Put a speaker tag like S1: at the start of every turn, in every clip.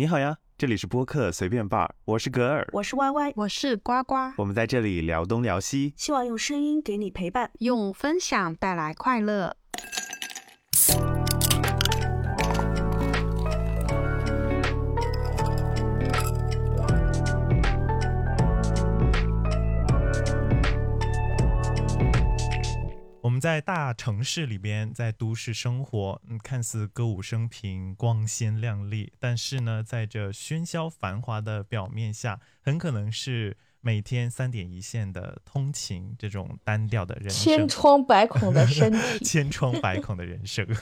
S1: 你好呀，这里是播客随便伴儿，我是格尔，
S2: 我是歪歪。
S3: 我是呱呱，
S1: 我们在这里聊东聊西，
S2: 希望用声音给你陪伴，
S3: 用分享带来快乐。
S4: 们在大城市里边，在都市生活，嗯，看似歌舞升平、光鲜亮丽，但是呢，在这喧嚣繁华的表面下，很可能是每天三点一线的通勤这种单调的人生，
S5: 千疮百孔的身体，
S4: 千疮百孔的人生。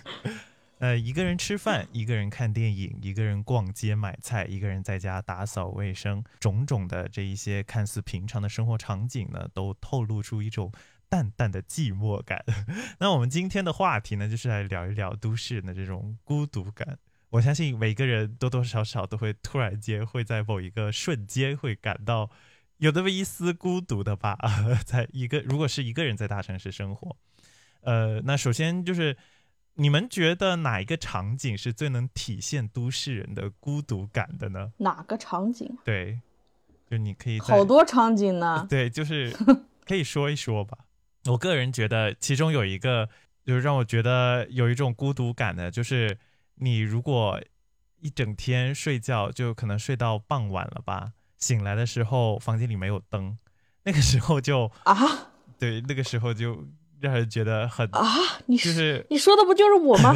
S4: 呃，一个人吃饭，一个人看电影，一个人逛街买菜，一个人在家打扫卫生，种种的这一些看似平常的生活场景呢，都透露出一种。淡淡的寂寞感。那我们今天的话题呢，就是来聊一聊都市人的这种孤独感。我相信每个人多多少少都会突然间会在某一个瞬间会感到有那么一丝孤独的吧。在一个如果是一个人在大城市生活，呃，那首先就是你们觉得哪一个场景是最能体现都市人的孤独感的呢？
S5: 哪个场景？
S4: 对，就你可以
S5: 好多场景呢。
S4: 对，就是 可以说一说吧。我个人觉得，其中有一个就是让我觉得有一种孤独感的，就是你如果一整天睡觉，就可能睡到傍晚了吧，醒来的时候房间里没有灯，那个时候就
S5: 啊，
S4: 对，那个时候就。让人觉得很
S5: 啊，你
S4: 就是
S5: 你说的不就是我吗？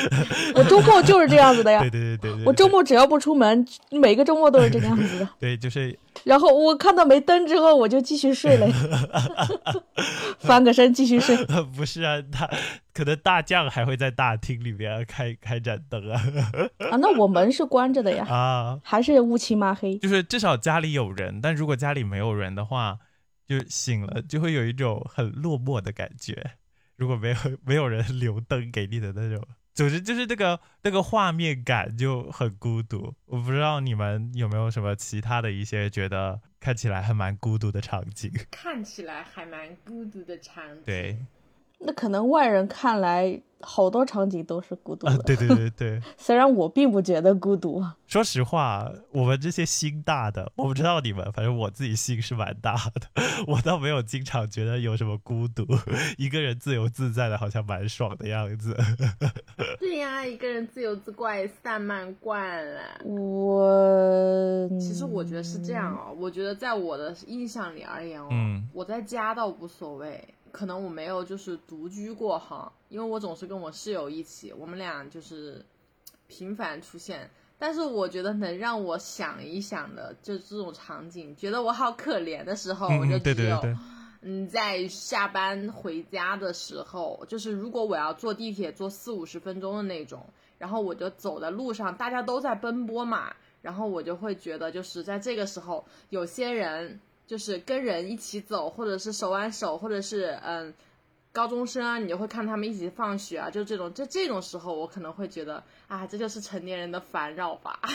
S5: 我周末就是这样子的呀。
S4: 对对对对，
S5: 我周末只要不出门，每个周末都是这个样子的。
S4: 对，就是。
S5: 然后我看到没灯之后，我就继续睡了，翻个身继续睡。
S4: 不是啊，他可能大将还会在大厅里面开开盏灯啊。
S5: 啊，那我门是关着的呀。
S4: 啊，
S5: 还是乌漆嘛黑。
S4: 就是至少家里有人，但如果家里没有人的话。就醒了，就会有一种很落寞的感觉。如果没有没有人留灯给你的那种，总之就是这个那个画面感就很孤独。我不知道你们有没有什么其他的一些觉得看起来还蛮孤独的场景？
S6: 看起来还蛮孤独的场景。
S4: 对，
S5: 那可能外人看来。好多场景都是孤独的，
S4: 对对对对。
S5: 虽然我并不觉得孤独。
S4: 说实话，我们这些心大的，我不知道你们，反正我自己心是蛮大的。我倒没有经常觉得有什么孤独，一个人自由自在的，好像蛮爽的样子。
S6: 对呀，一个人自由自怪，散漫惯了。
S5: 我
S6: 其实我觉得是这样哦，我觉得在我的印象里而言哦，我在家倒无所谓。可能我没有就是独居过哈，因为我总是跟我室友一起，我们俩就是频繁出现。但是我觉得能让我想一想的，就这种场景，觉得我好可怜的时候，我就只有嗯，在下班回家的时候，就是如果我要坐地铁坐四五十分钟的那种，然后我就走在路上，大家都在奔波嘛，然后我就会觉得，就是在这个时候，有些人。就是跟人一起走，或者是手挽手，或者是嗯，高中生啊，你就会看他们一起放学啊，就这种，就这种时候，我可能会觉得啊，这就是成年人的烦扰吧。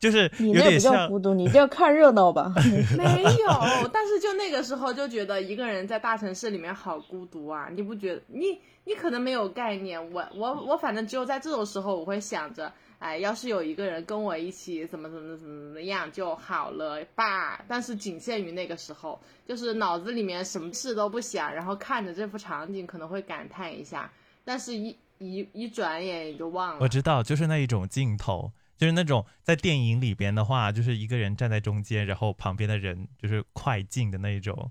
S4: 就是
S5: 你那不叫孤独，你叫看热闹吧。
S6: 没有，但是就那个时候就觉得一个人在大城市里面好孤独啊！你不觉得？你你可能没有概念，我我我反正只有在这种时候，我会想着。哎，要是有一个人跟我一起怎么怎么怎么怎么样就好了吧？但是仅限于那个时候，就是脑子里面什么事都不想，然后看着这幅场景可能会感叹一下，但是一一一转眼也就忘了。
S4: 我知道，就是那一种镜头，就是那种在电影里边的话，就是一个人站在中间，然后旁边的人就是快进的那一种，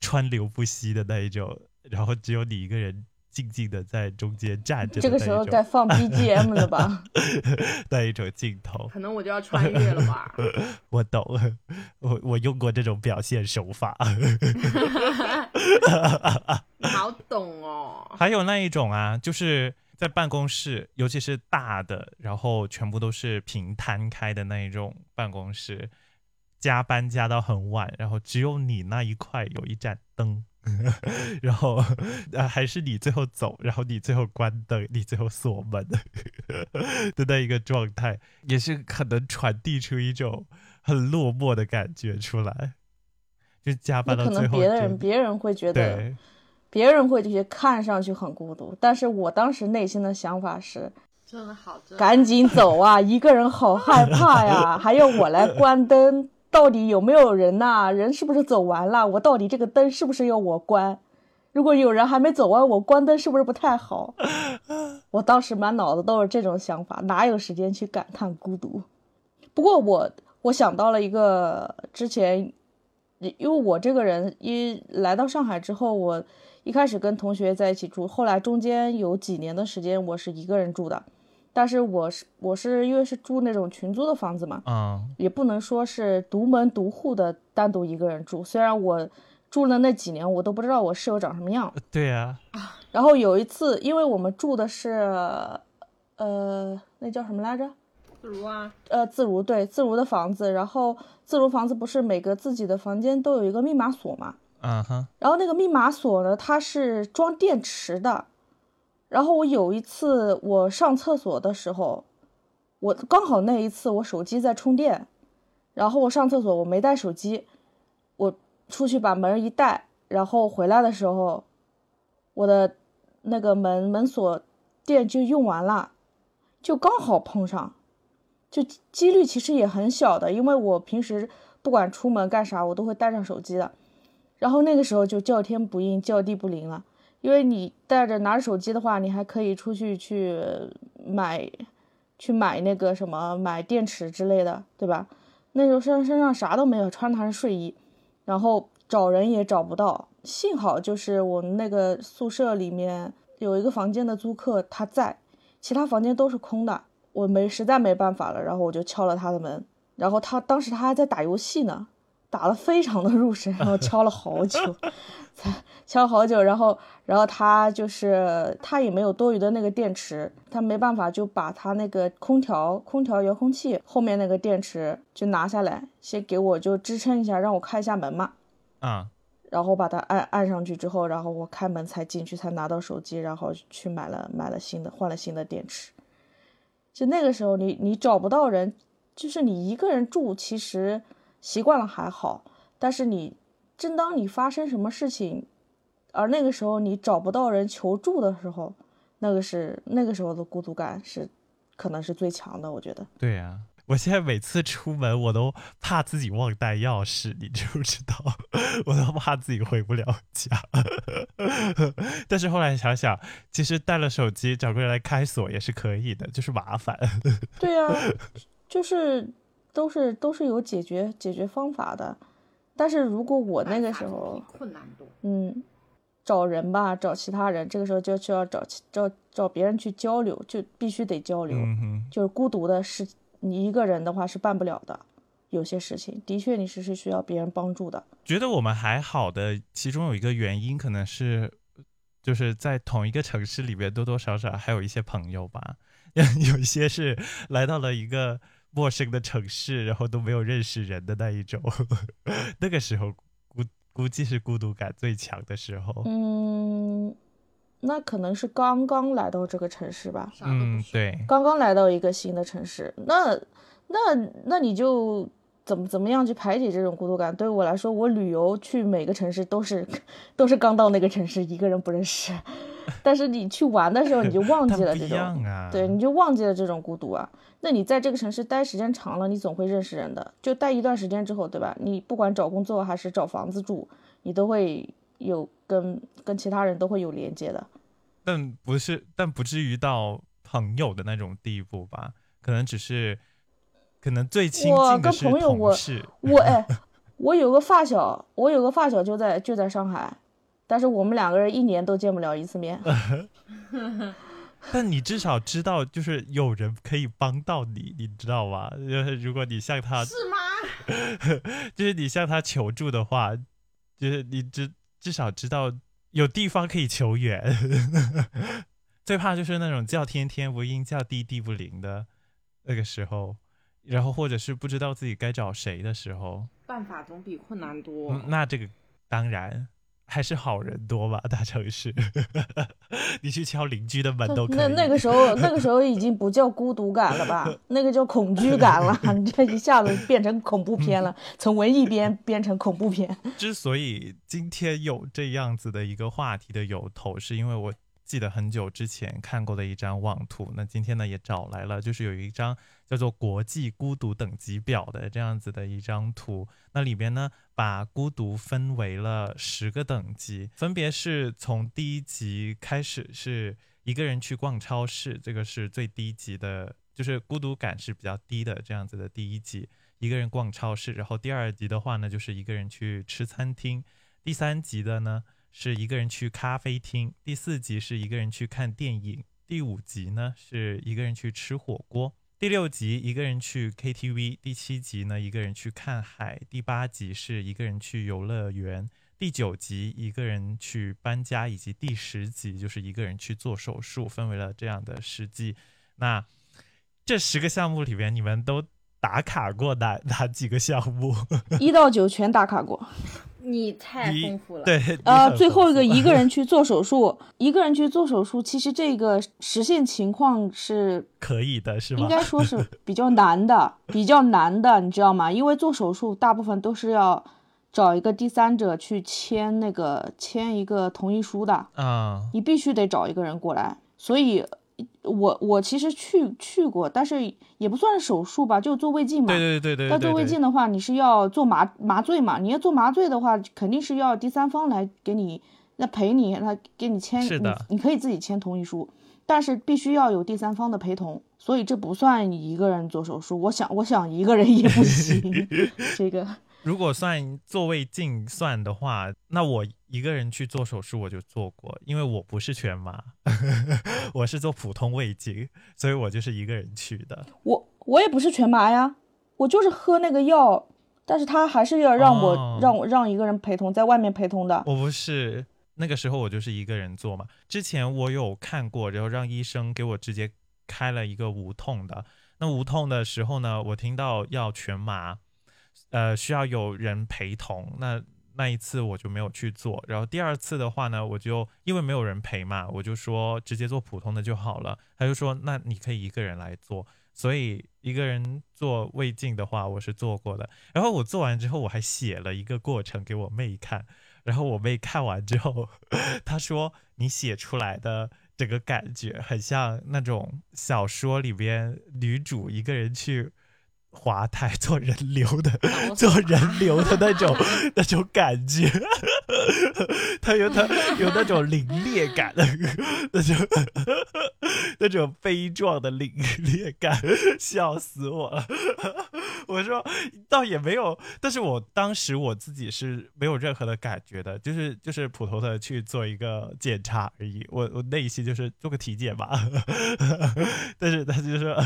S4: 川流不息的那一种，然后只有你一个人。静静的在中间站着，
S5: 这个时候该放 BGM 了吧？
S4: 那一种镜头，
S6: 可能我就要穿越了吧？
S4: 我懂，我我用过这种表现手法。
S6: 好懂哦。
S4: 还有那一种啊，就是在办公室，尤其是大的，然后全部都是平摊开的那一种办公室，加班加到很晚，然后只有你那一块有一盏灯。然后啊，还是你最后走，然后你最后关灯，你最后锁门 的那一个状态，也是可能传递出一种很落寞的感觉出来。就加班到最后，可
S5: 能别人别人会觉得，别人会觉得看上去很孤独，但是我当时内心的想法是，
S6: 真的好，
S5: 赶紧走啊！一个人好害怕呀，还要我来关灯，到底有没有人呐？人是不是走完了？我到底这个灯是不是要我关？如果有人还没走完，我关灯是不是不太好？我当时满脑子都是这种想法，哪有时间去感叹孤独？不过我我想到了一个之前，因为我这个人一来到上海之后，我一开始跟同学在一起住，后来中间有几年的时间我是一个人住的。但是我是我是因为是住那种群租的房子嘛，
S4: 嗯，
S5: 也不能说是独门独户的单独一个人住。虽然我住了那几年，我都不知道我室友长什么样。
S4: 对呀。
S5: 然后有一次，因为我们住的是，呃，那叫什么来着？
S6: 自如啊。
S5: 呃，自如对自如的房子。然后自如房子不是每个自己的房间都有一个密码锁嘛？
S4: 嗯哼。
S5: 然后那个密码锁呢，它是装电池的。然后我有一次我上厕所的时候，我刚好那一次我手机在充电，然后我上厕所我没带手机，我出去把门一带，然后回来的时候，我的那个门门锁电就用完了，就刚好碰上，就几率其实也很小的，因为我平时不管出门干啥我都会带上手机的，然后那个时候就叫天不应叫地不灵了。因为你带着拿着手机的话，你还可以出去去买，去买那个什么买电池之类的，对吧？那时候身身上啥都没有，穿的是睡衣，然后找人也找不到。幸好就是我们那个宿舍里面有一个房间的租客他在，其他房间都是空的。我没实在没办法了，然后我就敲了他的门，然后他当时他还在打游戏呢，打了非常的入神，然后敲了好久才。敲好久，然后，然后他就是他也没有多余的那个电池，他没办法就把他那个空调空调遥控器后面那个电池就拿下来，先给我就支撑一下，让我开一下门嘛。
S4: 啊，
S5: 然后把它按按上去之后，然后我开门才进去，才拿到手机，然后去买了买了新的换了新的电池。就那个时候，你你找不到人，就是你一个人住，其实习惯了还好，但是你。正当你发生什么事情，而那个时候你找不到人求助的时候，那个是那个时候的孤独感是，可能是最强的。我觉得。
S4: 对呀，我现在每次出门我都怕自己忘带钥匙，你知不知道？我都怕自己回不了家。但是后来想想，其实带了手机找个人来开锁也是可以的，就是麻烦。
S5: 对呀，就是都是都是有解决解决方法的。但是如果我那个时候
S6: 困难多，
S5: 嗯，找人吧，找其他人，这个时候就需要找找找别人去交流，就必须得交流。就是孤独的事你一个人的话是办不了的，有些事情的确你是是需要别人帮助的。
S4: 觉得我们还好的，其中有一个原因可能是，就是在同一个城市里边多多少少还有一些朋友吧，有一些是来到了一个。陌生的城市，然后都没有认识人的那一种，那个时候估估计是孤独感最强的时候。
S5: 嗯，那可能是刚刚来到这个城市吧。
S4: 嗯，对，
S5: 刚刚来到一个新的城市，那那那你就怎么怎么样去排解这种孤独感？对于我来说，我旅游去每个城市都是 都是刚到那个城市，一个人不认识。但是你去玩的时候，你就忘记了这种，对，你就忘记了这种孤独啊。那你在这个城市待时间长了，你总会认识人的。就待一段时间之后，对吧？你不管找工作还是找房子住，你都会有跟跟其他人都会有连接的。
S4: 但不是，但不至于到朋友的那种地步吧？可能只是，可能最亲近的是
S5: 同事。我哎，我有个发小，我有个发小就在就在上海。但是我们两个人一年都见不了一次面。
S4: 但你至少知道，就是有人可以帮到你，你知道吗？就是如果你向他
S6: 是吗？
S4: 就是你向他求助的话，就是你至至少知道有地方可以求援。最怕就是那种叫天天不应，叫地地不灵的那个时候，然后或者是不知道自己该找谁的时候。
S6: 办法总比困难多。
S4: 那这个当然。还是好人多吧，大城市，你去敲邻居的门都可以。
S5: 那那个时候，那个时候已经不叫孤独感了吧？那个叫恐惧感了。你这一下子变成恐怖片了，从文艺片变成恐怖片。
S4: 之所以今天有这样子的一个话题的由头，是因为我记得很久之前看过的一张网图，那今天呢也找来了，就是有一张叫做《国际孤独等级表》的这样子的一张图，那里边呢把孤独分为了十个等级，分别是从第一级开始是一个人去逛超市，这个是最低级的，就是孤独感是比较低的这样子的第一级，一个人逛超市，然后第二级的话呢就是一个人去吃餐厅，第三级的呢。是一个人去咖啡厅，第四级是一个人去看电影，第五级呢是一个人去吃火锅，第六集一个人去 KTV，第七集呢一个人去看海，第八集是一个人去游乐园，第九集一个人去搬家，以及第十集就是一个人去做手术，分为了这样的十集。那这十个项目里边，你们都打卡过哪哪几个项目？
S5: 一到九全打卡过。
S6: 你太丰富了，
S4: 对
S5: 呃，最后一个一个 人去做手术，一个人去做手术，其实这个实现情况是
S4: 可以的，是吗？
S5: 应该说是比较难的，比较难的，你知道吗？因为做手术大部分都是要找一个第三者去签那个签一个同意书的
S4: 啊，
S5: 你必须得找一个人过来，所以。我我其实去去过，但是也不算是手术吧，就做胃镜嘛。
S4: 对对对对。
S5: 但做胃镜的话，你是要做麻麻醉嘛？你要做麻醉的话，肯定是要第三方来给你，那陪你，他给你签。
S4: 是的。
S5: 你可以自己签同意书，但是必须要有第三方的陪同，所以这不算你一个人做手术。我想，我想一个人也不行，这个。
S4: 如果算做胃镜算的话，那我一个人去做手术我就做过，因为我不是全麻，我是做普通胃镜，所以我就是一个人去的。
S5: 我我也不是全麻呀，我就是喝那个药，但是他还是要让我让我让一个人陪同，在外面陪同的。
S4: 我不是那个时候我就是一个人做嘛。之前我有看过，然后让医生给我直接开了一个无痛的。那无痛的时候呢，我听到要全麻。呃，需要有人陪同，那那一次我就没有去做。然后第二次的话呢，我就因为没有人陪嘛，我就说直接做普通的就好了。他就说，那你可以一个人来做。所以一个人做胃镜的话，我是做过的。然后我做完之后，我还写了一个过程给我妹看。然后我妹看完之后，她说你写出来的这个感觉很像那种小说里边女主一个人去。滑台做人流的，做人流的那种 那种感觉，他有他有那种凌冽感的，那种那种悲壮的凌冽感，笑死我了。我说倒也没有，但是我当时我自己是没有任何的感觉的，就是就是普通的去做一个检查而已。我我内心就是做个体检吧，但是他就说，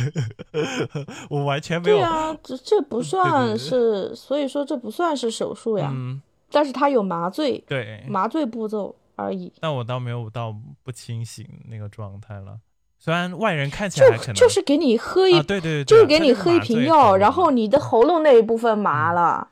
S4: 我完全没有。
S5: 啊，这这不算是，所以说这不算是手术呀。嗯。但是他有麻醉，
S4: 对，
S5: 麻醉步骤而已。
S4: 但我倒没有到不清醒那个状态了。虽然外人看起来可能
S5: 就是给你喝一，
S4: 对对对，
S5: 就是给你喝一瓶药，然后你的喉咙那一部分麻了，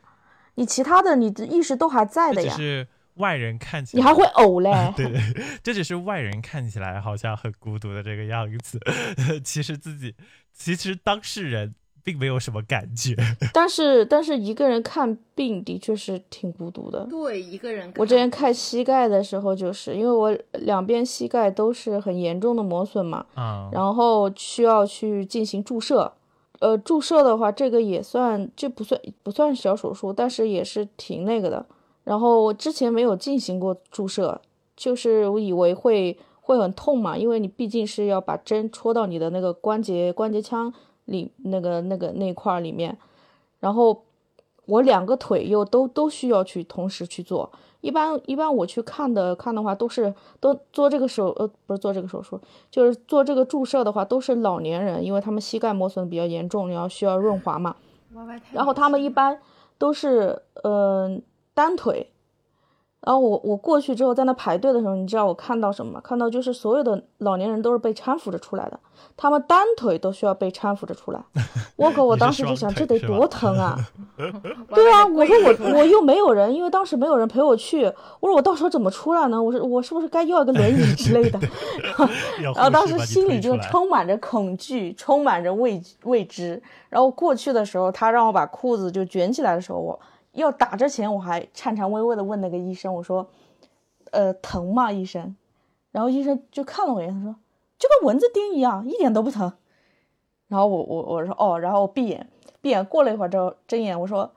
S5: 你其他的你的意识都还在的呀。
S4: 是外人看起来，
S5: 你还会呕 嘞。
S4: 对对，这只是外人看起来好像很孤独的这个样子，其实自己其实当事人。并没有什么感觉，
S5: 但是但是一个人看病的确是挺孤独的。
S6: 对，一个人。
S5: 我之前看膝盖的时候，就是因为我两边膝盖都是很严重的磨损嘛，
S4: 嗯，
S5: 然后需要去进行注射。呃，注射的话，这个也算，这不算不算小手术，但是也是挺那个的。然后我之前没有进行过注射，就是我以为会会很痛嘛，因为你毕竟是要把针戳到你的那个关节关节腔。里那个那个那块里面，然后我两个腿又都都需要去同时去做。一般一般我去看的看的话，都是都做这个手呃不是做这个手术，就是做这个注射的话，都是老年人，因为他们膝盖磨损比较严重，然后需要润滑嘛。然后他们一般都是嗯单腿。然后我我过去之后在那排队的时候，你知道我看到什么吗？看到就是所有的老年人都是被搀扶着出来的，他们单腿都需要被搀扶着出来。我靠我当时就想，这得多疼啊！对啊，我说我我又没有人，因为当时没有人陪我去。我说我到时候怎么出来呢？我说我是不是该要一个轮椅之类的？然后当时心里就充满着恐惧，充满着未未知。然后过去的时候，他让我把裤子就卷起来的时候，我。要打之前，我还颤颤巍巍的问那个医生：“我说，呃，疼吗，医生？”然后医生就看了我一眼，他说就跟蚊子叮一样，一点都不疼。然后我我我说哦，然后我闭眼闭眼，过了一会儿之后睁眼，我说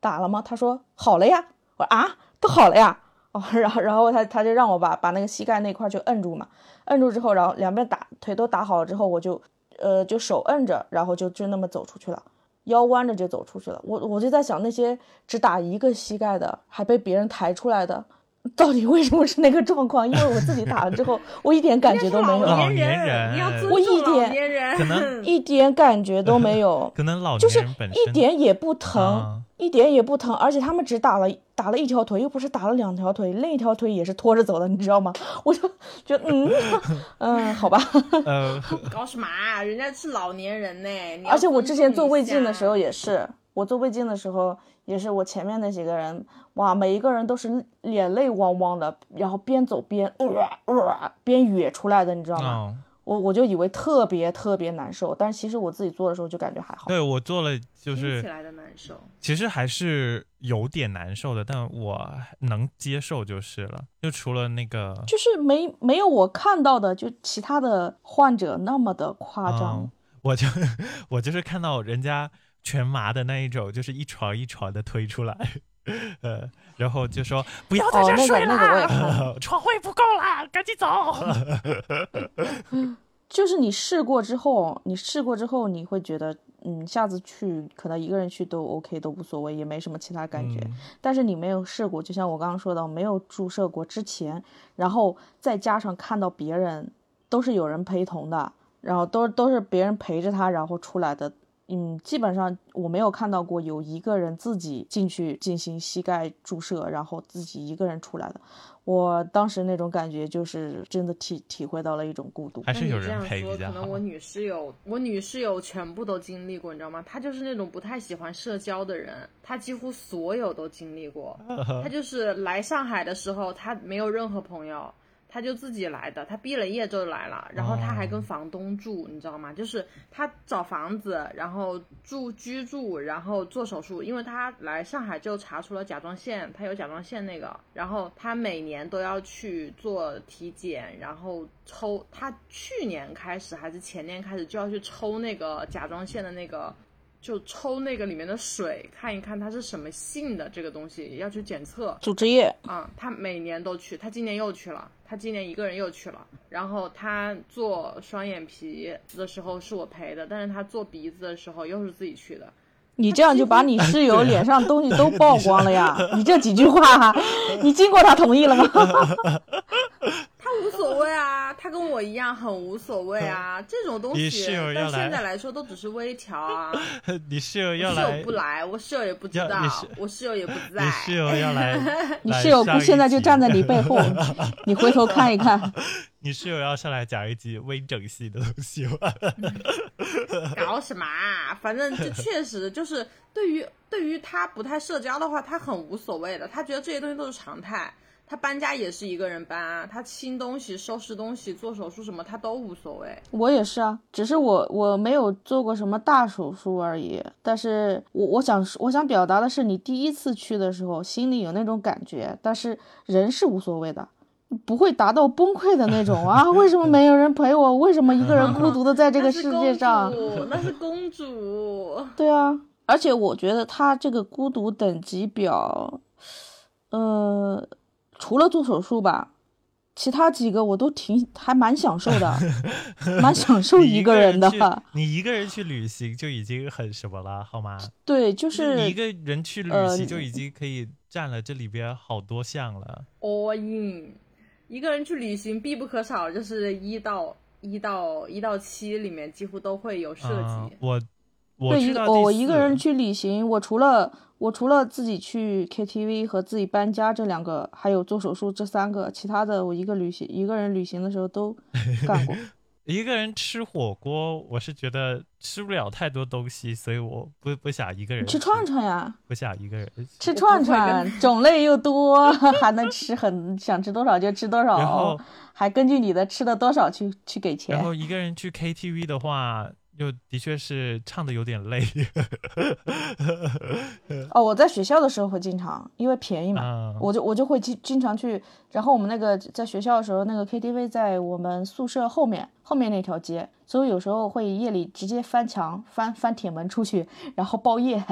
S5: 打了吗？他说好了呀。我说啊，都好了呀。哦，然后然后他他就让我把把那个膝盖那块就摁住嘛，摁住之后，然后两边打腿都打好了之后，我就呃就手摁着，然后就就那么走出去了，腰弯着就走出去了。我我就在想那些只打一个膝盖的，还被别人抬出来的。到底为什么是那个状况？因为我自己打了之后，我一点感觉都没有。
S6: 老年人，你要尊重老年人，
S4: 可能
S5: 一点感觉都没有。
S4: 可能老
S5: 就是一点也不疼，一点也不疼，而且他们只打了打了一条腿，又不是打了两条腿，另一条腿也是拖着走的，你知道吗？我就觉得，嗯嗯，好吧。
S4: 呃，
S6: 搞什么？人家是老年人呢。
S5: 而且我之前做胃镜的时候也是，我做胃镜的时候也是，我前面那几个人。哇，每一个人都是眼泪汪汪的，然后边走边边哕出来的，你知道吗？我我就以为特别特别难受，但是其实我自己做的时候就感觉还好。
S4: 对我做了就是
S6: 起来的难受，
S4: 其实还是有点难受的，但我能接受就是了。就除了那个，
S5: 就是没没有我看到的，就其他的患者那么的夸张。
S4: 我就 我就是看到人家全麻的那一种，就是一床一床的推出来。呃，然后就说不要在这睡了，床位不够了，赶紧走。
S5: 就是你试过之后，你试过之后，你会觉得，嗯，下次去可能一个人去都 OK，都无所谓，也没什么其他感觉。但是你没有试过，就像我刚刚说的，没有注射过之前，然后再加上看到别人都是有人陪同的，然后都都是别人陪着他，然后出来的。嗯，基本上我没有看到过有一个人自己进去进行膝盖注射，然后自己一个人出来的。我当时那种感觉就是真的体体会到了一种孤独。
S4: 还是有人陪
S6: 比较可能我女室友，我女室友全部都经历过，你知道吗？她就是那种不太喜欢社交的人，她几乎所有都经历过。她就是来上海的时候，她没有任何朋友。他就自己来的，他毕了业就来了，然后他还跟房东住，你知道吗？就是他找房子，然后住居住，然后做手术，因为他来上海就查出了甲状腺，他有甲状腺那个，然后他每年都要去做体检，然后抽，他去年开始还是前年开始就要去抽那个甲状腺的那个。就抽那个里面的水，看一看它是什么性的这个东西，要去检测
S5: 组织液。
S6: 啊，他每年都去，他今年又去了，他今年一个人又去了。然后他做双眼皮的时候是我陪的，但是他做鼻子的时候又是自己去的。
S5: 你这样就把你室友脸上东西都曝光了呀！你这几句话，你经过他同意了吗？
S6: 他无所谓啊，他跟我一样很无所谓啊。这种东西，但现在来说都只是微调啊。
S4: 你室友要来，
S6: 室友不来，我室友也不知道，我室友也不在。
S4: 你室友要来，
S5: 你室友现在就站在你背后，你回头看一看。
S4: 你室友要上来讲一集微整系的东西吗？
S6: 搞什么？啊反正这确实就是对于对于他不太社交的话，他很无所谓的，他觉得这些东西都是常态。他搬家也是一个人搬啊，他清东西、收拾东西、做手术什么，他都无所谓。
S5: 我也是啊，只是我我没有做过什么大手术而已。但是我我想我想表达的是，你第一次去的时候心里有那种感觉，但是人是无所谓的，不会达到崩溃的那种啊。为什么没有人陪我？为什么一个人孤独的在这个世界上？
S6: 那是公主。
S5: 对啊，而且我觉得他这个孤独等级表，呃。除了做手术吧，其他几个我都挺还蛮享受的，蛮享受
S4: 一
S5: 个人的。
S4: 你一个人去旅行就已经很什么了，好吗？
S5: 对，就是
S4: 你一个人去旅行就已经可以占了这里边好多项了。
S6: all in，一个人去旅行必不可少就是一到一到一到七里面几乎都会有涉及。
S4: 我我
S5: 对，我一个人去旅行，我除了。我除了自己去 KTV 和自己搬家这两个，还有做手术这三个，其他的我一个旅行一个人旅行的时候都 干过。
S4: 一个人吃火锅，我是觉得吃不了太多东西，所以我不不想一个人
S5: 吃串串呀。
S4: 不想一个人
S5: 吃串串，种类又多，还能吃很想吃多少就吃多少，然后还根据你的吃的多少去去给钱。
S4: 然后一个人去 KTV 的话。又的确是唱的有点累。
S5: 哦，我在学校的时候会经常，因为便宜嘛，我就我就会经经常去。然后我们那个在学校的时候，那个 KTV 在我们宿舍后面后面那条街，所以有时候会夜里直接翻墙翻翻铁门出去，然后包夜，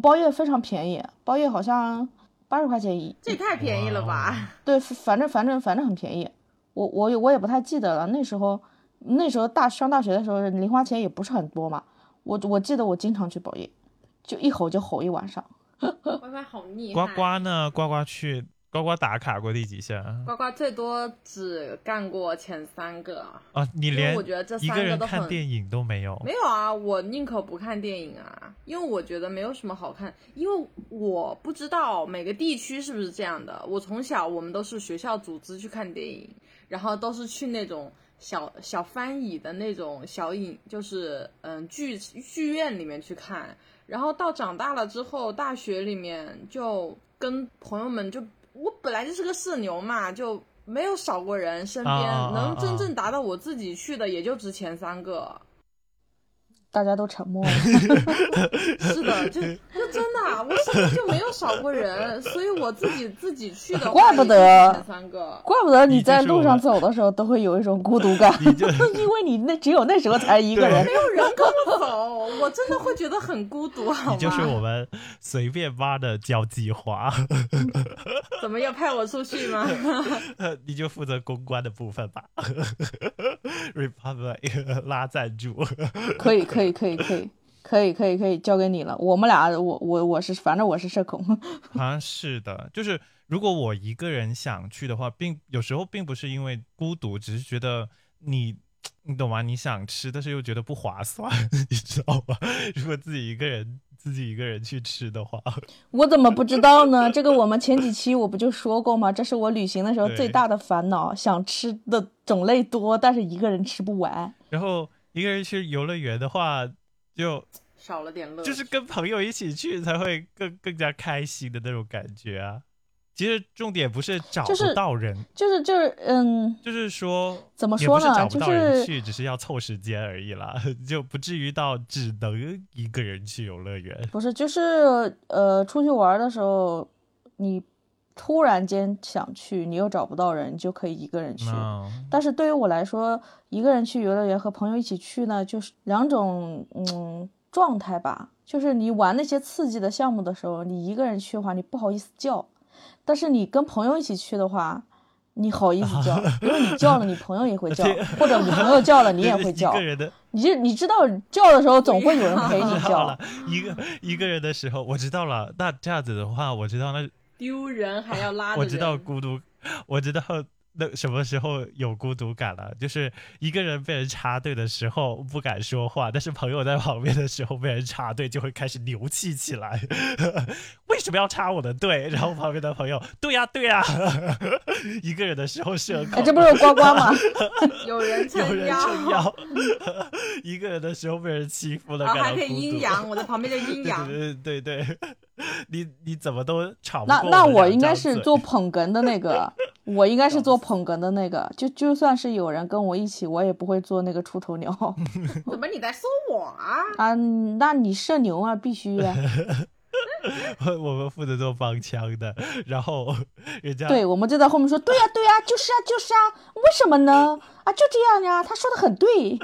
S5: 包夜非常便宜，包夜好像八十块钱一。
S6: 这也太便宜了吧？
S5: 对，反正反正反正很便宜。我我我也不太记得了，那时候。那时候大上大学的时候，零花钱也不是很多嘛。我我记得我经常去保夜，就一吼就吼一晚上。
S6: 乖乖好厉
S4: 害。呱呱呢？呱呱去呱呱打卡过第几下？
S6: 呱呱最多只干过前三个。
S4: 啊，你连
S6: 我觉得这
S4: 三个人看电影都没有。
S6: 没有啊，我宁可不看电影啊，因为我觉得没有什么好看。因为我不知道每个地区是不是这样的。我从小我们都是学校组织去看电影，然后都是去那种。小小翻译的那种小影，就是嗯剧剧院里面去看，然后到长大了之后，大学里面就跟朋友们就，我本来就是个社牛嘛，就没有少过人，身边能真正达到我自己去的也就只前三个。
S5: 大家都沉默了。
S6: 是的，就就真的，我身边就没有少过人，所以我自己自己去的。
S5: 怪不得
S6: 三个，
S5: 怪不得你在路上走的时候都会有一种孤独感，因为你那只有那时候才一个人，
S6: 没有人跟我走，我真的会觉得很孤独。好
S4: 吗？你就是我们随便挖的交际花。
S6: 怎么要派我出去吗？
S4: 你就负责公关的部分吧。Republic 拉赞助，
S5: 可以。可以可以可以可以可以可以可以，可以交给你了。我们俩，我我我是，反正我是社恐。
S4: 好 像是的，就是如果我一个人想去的话，并有时候并不是因为孤独，只是觉得你你懂吗？你想吃，但是又觉得不划算，你知道吧？如果自己一个人自己一个人去吃的话，
S5: 我怎么不知道呢？这个 我们前几期我不就说过吗？这是我旅行的时候最大的烦恼，想吃的种类多，但是一个人吃不完。
S4: 然后。一个人去游乐园的话，就
S6: 少了点乐，
S4: 就是跟朋友一起去才会更更加开心的那种感觉啊。其实重点不是找不到人，
S5: 就是就是嗯，
S4: 就是说
S5: 怎么说呢？
S4: 就是去，只是要凑时间而已啦，就不至于到只能一个人去游乐园。
S5: 不是，就是呃，出去玩的时候你。突然间想去，你又找不到人，就可以一个人去。但是对于我来说，一个人去游乐园和朋友一起去呢，就是两种嗯状态吧。就是你玩那些刺激的项目的时候，你一个人去的话，你不好意思叫；但是你跟朋友一起去的话，你好意思叫，因 为你叫了，你朋友也会叫，或者你朋友叫了，你也会叫。你 就你知道叫的时候，总会有人陪你叫。
S4: 一个一个人的时候，我知道了。那这样子的话，我知道那。
S6: 丢人还要拉
S4: 我知道孤独，我知道那什么时候有孤独感了，就是一个人被人插队的时候不敢说话，但是朋友在旁边的时候被人插队就会开始牛气起来。为什么要插我的队？然后旁边的朋友，对呀对呀。一个人的时候是
S5: 哎，这不是呱呱吗？
S6: 有 人
S4: 有人撑腰。一个人的时候被人欺负了，然
S6: 后还可以阴阳，我在旁边就阴阳。
S4: 对对对。你你怎么都吵不
S5: 过那那我应该是做捧哏的那个，我应该是做捧哏的那个。就就算是有人跟我一起，我也不会做那个出头鸟。
S6: 怎么你在说我啊？
S5: 啊，那你社牛啊，必须 的。
S4: 我们负责做帮腔的，然后人家
S5: 对我们就在后面说，对呀对呀，就是啊就是啊，为什么呢？啊就这样呀，他说的很对。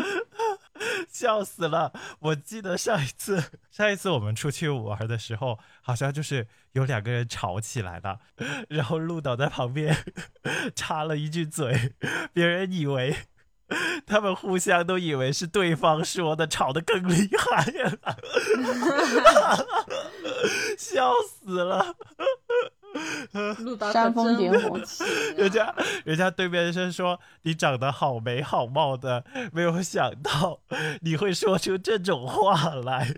S4: 笑死了！我记得上一次，上一次我们出去玩的时候，好像就是有两个人吵起来了，然后鹿岛在旁边 插了一句嘴，别人以为他们互相都以为是对方说的，吵得更厉害了，笑死了。
S5: 煽风点火，
S4: 人家人家对面是说你长得好美好貌的，没有想到你会说出这种话来。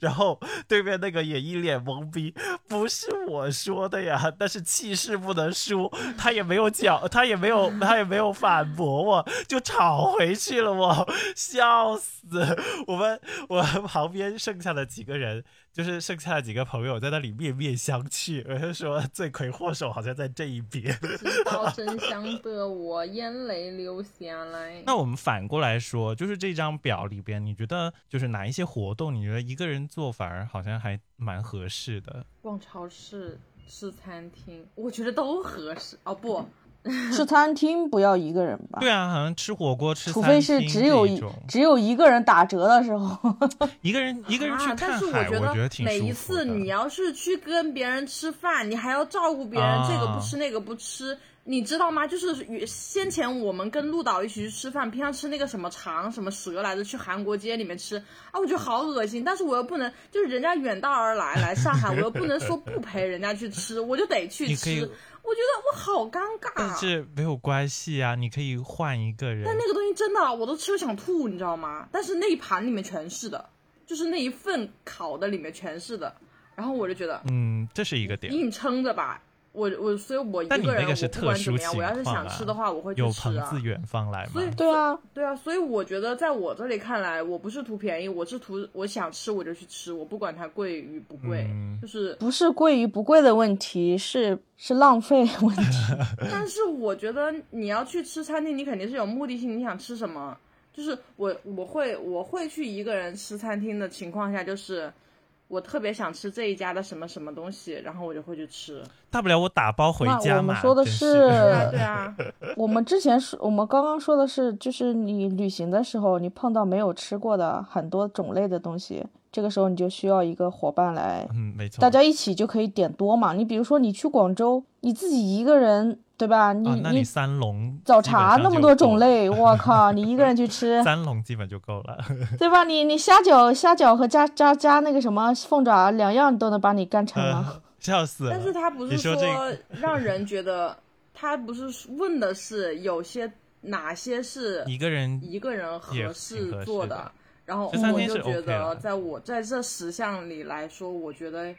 S4: 然后对面那个也一脸懵逼，不是我说的呀，但是气势不能输，他也没有讲，他也没有他也没有反驳我，就吵回去了。我笑死，我们我们旁边剩下的几个人。就是剩下的几个朋友在那里面面相觑，我就说罪魁祸首好像在这一边。
S6: 知道真相 的我眼泪流下来。
S4: 那我们反过来说，就是这张表里边，你觉得就是哪一些活动，你觉得一个人做反而好像还蛮合适的？
S6: 逛超市、吃餐厅，我觉得都合适。哦不。
S5: 吃餐厅不要一个人吧？
S4: 对啊，好像吃火锅吃，
S5: 除非是只有一只有一个人打折的时候，
S4: 一个人一个人去看
S6: 海，我觉得每一次你要是去跟别人吃饭，你还要照顾别人，这个不吃那个不吃，你知道吗？就是先前我们跟陆导一起去吃饭，平常吃那个什么肠什么蛇来着，去韩国街里面吃啊，我觉得好恶心，但是我又不能，就是人家远道而来来上海，我又不能说不陪人家去吃，我就得去吃。我觉得我好尴尬，
S4: 但是没有关系啊，你可以换一个人。
S6: 但那个东西真的，我都吃了想吐，你知道吗？但是那一盘里面全是的，就是那一份烤的里面全是的，然后我就觉得，
S4: 嗯，这是一个点，
S6: 硬撑着吧。我我所以，我一个人我不管怎么样，我要是想吃的话，我会去吃
S4: 啊。有朋自远方来嘛。
S6: 所以
S5: 对啊，
S6: 对啊，所以我觉得在我这里看来，我不是图便宜，我是图我想吃我就去吃，我不管它贵与不贵，就是
S5: 不是贵与不贵的问题，是是浪费问题。
S6: 但是我觉得你要去吃餐厅，你肯定是有目的性，你想吃什么？就是我我会我会去一个人吃餐厅的情况下，就是。我特别想吃这一家的什么什么东西，然后我就会去吃。
S4: 大不了我打包回家
S5: 嘛。我们说的是，
S6: 对啊。
S5: 我们之前说，我们刚刚说的是，就是你旅行的时候，你碰到没有吃过的很多种类的东西。这个时候你就需要一个伙伴来，
S4: 嗯，没错，
S5: 大家一起就可以点多嘛。你比如说你去广州，你自己一个人，对吧？你
S4: 你三笼
S5: 早茶那么多种类，我靠，你一个人去吃
S4: 三笼基本就够了，
S5: 对吧？你你虾饺虾饺和加加加那个什么凤爪两样都能把你干成了，
S4: 笑死。
S6: 但是他不是说让人觉得，他不是问的是有些哪些是
S4: 一个人
S6: 一个人合适做
S4: 的。
S6: 然后我就觉得，在我在这十项里来说，我觉得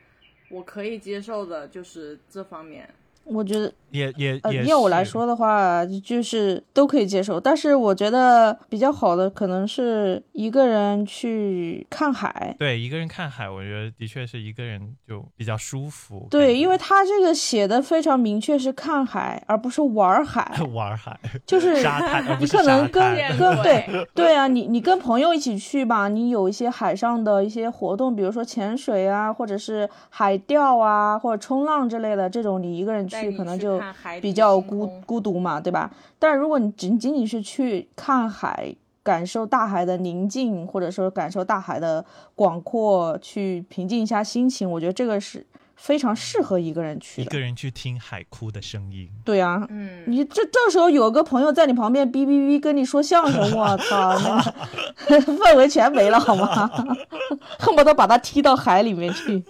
S6: 我可以接受的就是这方面。
S5: 我觉得
S4: 也也也，
S5: 要我来说的话，就是都可以接受。但是我觉得比较好的可能是一个人去看海。
S4: 对，一个人看海，我觉得的确是一个人就比较舒服。
S5: 对，因为他这个写的非常明确，是看海，而不是玩 海。
S4: 玩海
S5: 就是
S4: 沙滩，
S5: 你可能跟跟对对啊，你你跟朋友一起去吧，你有一些海上的一些活动，比如说潜水啊，或者是海钓啊，或者冲浪之类的这种，你一个人去。去可能就比较孤孤独嘛，对吧？但是如果你仅仅仅是去看海，感受大海的宁静，或者说感受大海的广阔，去平静一下心情，我觉得这个是非常适合一个人去的。
S4: 一个人去听海哭的声音，
S5: 对啊，嗯，你这这时候有个朋友在你旁边哔哔哔跟你说相声，我操，那 氛围全没了好吗？恨不得把他踢到海里面去。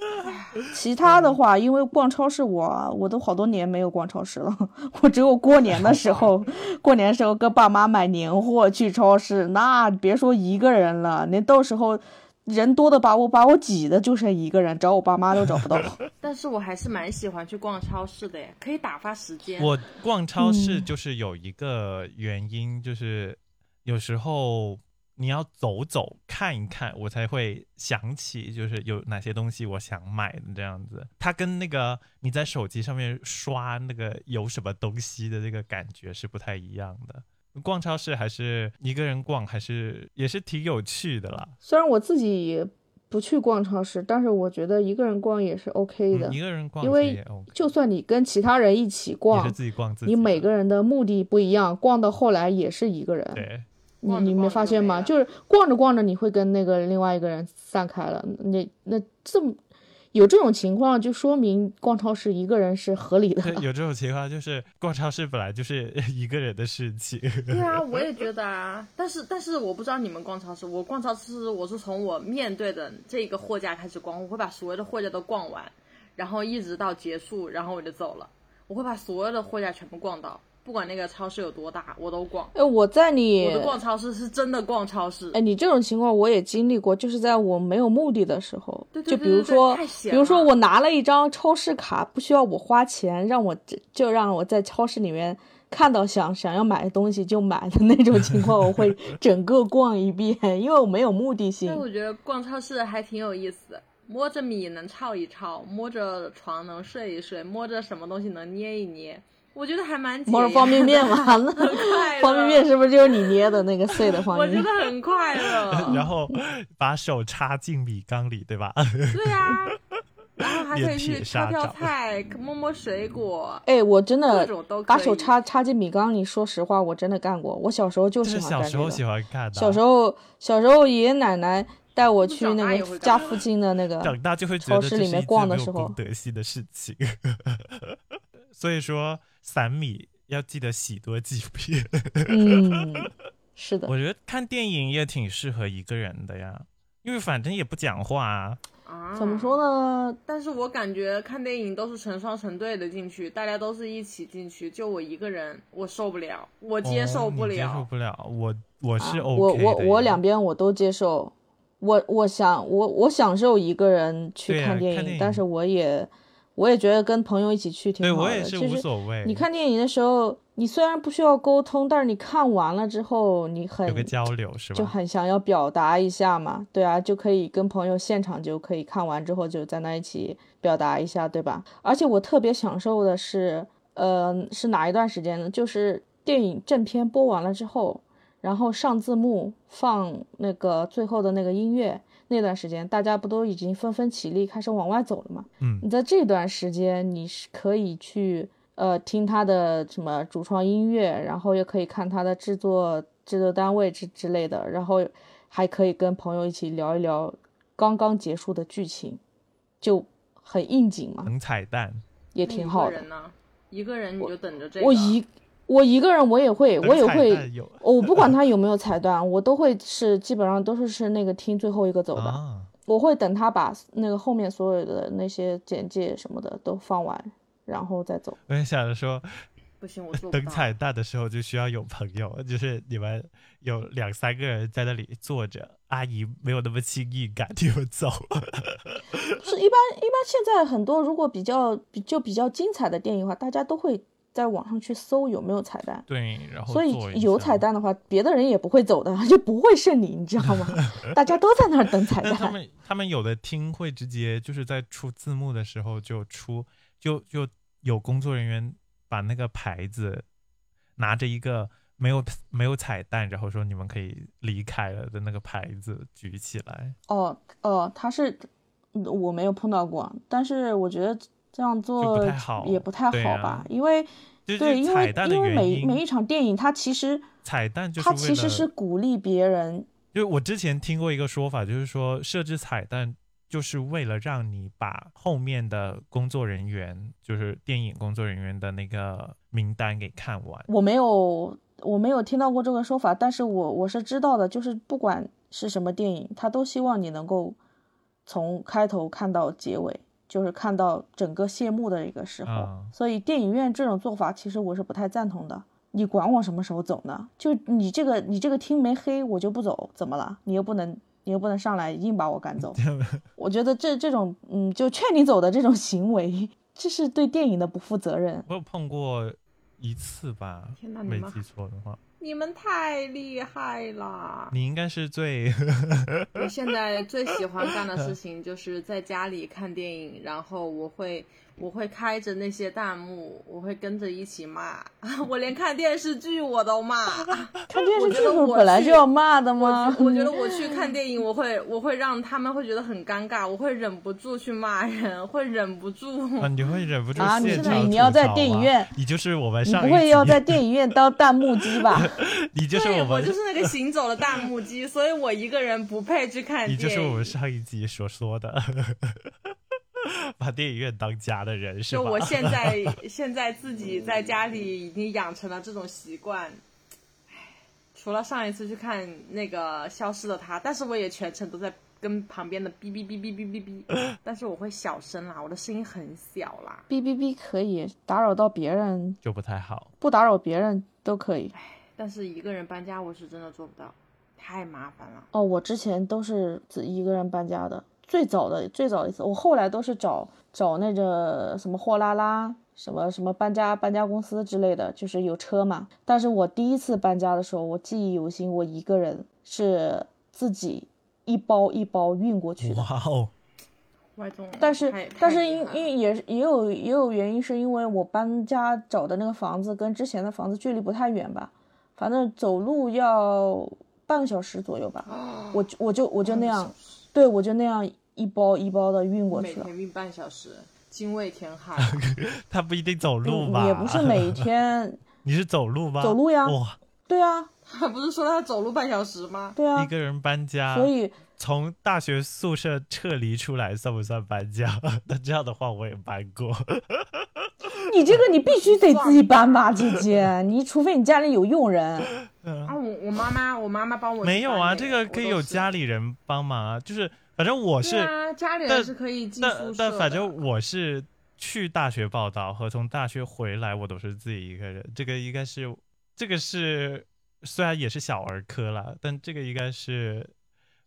S5: 其他的话，因为逛超市，我我都好多年没有逛超市了。我只有过年的时候，过年的时候跟爸妈买年货去超市，那别说一个人了，那到时候人多的把我把我挤的就剩一个人，找我爸妈都找不到。
S6: 但是我还是蛮喜欢去逛超市的，可以打发时间。
S4: 我逛超市就是有一个原因，就是有时候。你要走走看一看，我才会想起就是有哪些东西我想买的这样子。它跟那个你在手机上面刷那个有什么东西的这个感觉是不太一样的。逛超市还是一个人逛，还是也是挺有趣的啦。
S5: 虽然我自己不去逛超市，但是我觉得一个人逛也是 OK 的。
S4: 一个人逛，
S5: 因为就算你跟其他人一起逛，也
S4: 是自己逛自己。
S5: 你每个人的目的不一样，逛到后来也是一个人。
S4: 对。
S5: 你你没发现吗？就是逛着逛着，你会跟那个另外一个人散开了。那那这么有这种情况，就说明逛超市一个人是合理的。
S4: 有这种情况，就是逛超市本来就是 一个人的事情。
S6: 对啊，我也觉得啊。但是但是，我不知道你们逛超市，我逛超市，我是从我面对的这个货架开始逛，我会把所有的货架都逛完，然后一直到结束，然后我就走了。我会把所有的货架全部逛到。不管那个超市有多大，我都逛。
S5: 哎，我在你
S6: 我的逛超市是真的逛超市。
S5: 哎，你这种情况我也经历过，就是在我没有目的的时候，
S6: 就
S5: 比如说，比如说我拿了一张超市卡，不需要我花钱，让我就让我在超市里面看到想想要买的东西就买的那种情况，我会整个逛一遍，因为我没有目的性。
S6: 我觉得逛超市还挺有意思的。摸着米能炒一炒，摸着床能睡一睡，摸着什么东西能捏一捏。我觉得还蛮
S5: 摸着方便面嘛，那方便面是不是就是你捏的那个碎的方便
S6: 面？我觉得很快乐。
S4: 然后把手插进米缸里，对吧？
S6: 对呀。然后还可以去挑挑菜，摸摸水果。
S5: 哎，我真的把手插插进米缸里。说实话，我真的干过。我小时候就喜欢干
S4: 小时候喜欢干。
S5: 小时候，小时候爷爷奶奶带我去那个家附近的那个超市里面逛的时候，
S4: 德系的事情。所以说。散米要记得洗多几遍。
S5: 嗯，是的。
S4: 我觉得看电影也挺适合一个人的呀，因为反正也不讲话啊。
S6: 啊？
S5: 怎么说呢？
S6: 但是我感觉看电影都是成双成对的进去，大家都是一起进去，就我一个人，我受不了，我接受不了。
S4: 接受不了。我我是
S5: OK 我我我两边我都接受。我我想我我享受一个人去看电影，但是我也。我也觉得跟朋友一起去挺好
S4: 的。其实
S5: 你看电影的时候，你虽然不需要沟通，但是你看完了之后，你很
S4: 有个交流是吧？
S5: 就很想要表达一下嘛，对啊，就可以跟朋友现场就可以看完之后就在那一起表达一下，对吧？而且我特别享受的是，呃，是哪一段时间呢？就是电影正片播完了之后，然后上字幕，放那个最后的那个音乐。那段时间，大家不都已经纷纷起立，开始往外走了吗？
S4: 嗯，
S5: 你在这段时间，你是可以去呃听他的什么主创音乐，然后也可以看他的制作制作单位之之类的，然后还可以跟朋友一起聊一聊刚刚结束的剧情，就很应景嘛。
S4: 很彩蛋
S5: 也挺好
S6: 的。一个人你就等着这
S5: 个。我一。我一个人，我也会，我也会，我不管他有没有彩蛋，我都会是基本上都是是那个听最后一个走的。我会等他把那个后面所有的那些简介什么的都放完，然后再走。
S4: 我也想着说，
S6: 不行，我
S4: 等彩蛋的时候就需要有朋友，就是你们有两三个人在那里坐着，阿姨没有那么轻易赶你们走。
S5: 是一般一般现在很多如果比较比就比较精彩的电影的话，大家都会。在网上去搜有没有彩蛋，
S4: 对，然后
S5: 所以有彩蛋的话，别的人也不会走的，就不会是你，你知道吗？大家都在那儿等彩 蛋。
S4: 他们他们有的听会直接就是在出字幕的时候就出，就就有工作人员把那个牌子拿着一个没有没有彩蛋，然后说你们可以离开了的那个牌子举起来。
S5: 哦哦，他是我没有碰到过，但是我觉得。这样做也不太好吧，因为对，因为因为每每一场电影，它其实
S4: 彩蛋就是
S5: 它其实是鼓励别人。
S4: 就我之前听过一个说法，就是说设置彩蛋就是为了让你把后面的工作人员，就是电影工作人员的那个名单给看完。
S5: 我没有我没有听到过这个说法，但是我我是知道的，就是不管是什么电影，他都希望你能够从开头看到结尾。就是看到整个谢幕的一个时候，所以电影院这种做法其实我是不太赞同的。你管我什么时候走呢？就你这个你这个厅没黑，我就不走，怎么了？你又不能你又不能上来硬把我赶走。我觉得这这种嗯，就劝你走的这种行为，这是对电影的不负责任。
S4: 我有碰过一次吧，没记错的话。
S6: 你们太厉害了！
S4: 你应该是最
S6: 我现在最喜欢干的事情就是在家里看电影，然后我会。我会开着那些弹幕，我会跟着一起骂。我连看电视剧我都骂。
S5: 看电视剧本来就要骂的吗？
S6: 我觉得我去 看电影，我会我会让他们会觉得很尴尬，我会忍不住去骂人，会忍不住。
S4: 啊，你会忍不住
S5: 啊？
S4: 你
S5: 你要在电影院，
S4: 你就是我们上
S5: 不会要在电影院当弹幕机吧？
S4: 你就是我们，
S6: 我就是那个行走的弹幕机，所以我一个人不配去看电
S4: 影。你就是我们上一集所说的。把电影院当家的人是
S6: 吧？就我现在 现在自己在家里已经养成了这种习惯，除了上一次去看那个消失的他，但是我也全程都在跟旁边的哔哔哔哔哔哔哔，但是我会小声啦，我的声音很小啦。
S5: 哔哔哔可以打扰到别人
S4: 就不太好，
S5: 不打扰别人都可以。
S6: 但是一个人搬家我是真的做不到，太麻烦了。
S5: 哦，我之前都是自一个人搬家的。最早的最早一次，我后来都是找找那个什么货拉拉，什么什么搬家搬家公司之类的，就是有车嘛。但是我第一次搬家的时候，我记忆犹新，我一个人是自己一包一包运过去的。
S4: 哇哦，
S5: 但是但是因因也也有也有原因，是因为我搬家找的那个房子跟之前的房子距离不太远吧，反正走路要半个小时左右吧。我我就我就那样，对我就那样一包一包的运过去了。
S6: 每天运半小时，精卫填海。
S4: 他不一定走路吧？
S5: 也不是每天。
S4: 你是走路吗？
S5: 走路呀。
S4: 哇，
S5: 对啊。
S6: 他不是说他走路半小时吗？
S5: 对啊。
S4: 一个人搬家，
S5: 所以。
S4: 从大学宿舍撤离出来算不算搬家？那这样的话我也搬过。
S5: 你这个你必须得自己搬吧，姐姐。你除非你家里有佣人。
S6: 啊，我我妈妈，我妈妈帮我。
S4: 没有啊，这个可以有家里人帮忙啊。就是反正我是，
S6: 家里人是可以寄宿
S4: 舍。但反正我是去大学报道和从大学回来，我都是自己一个人。这个应该是，这个是虽然也是小儿科了，但这个应该是。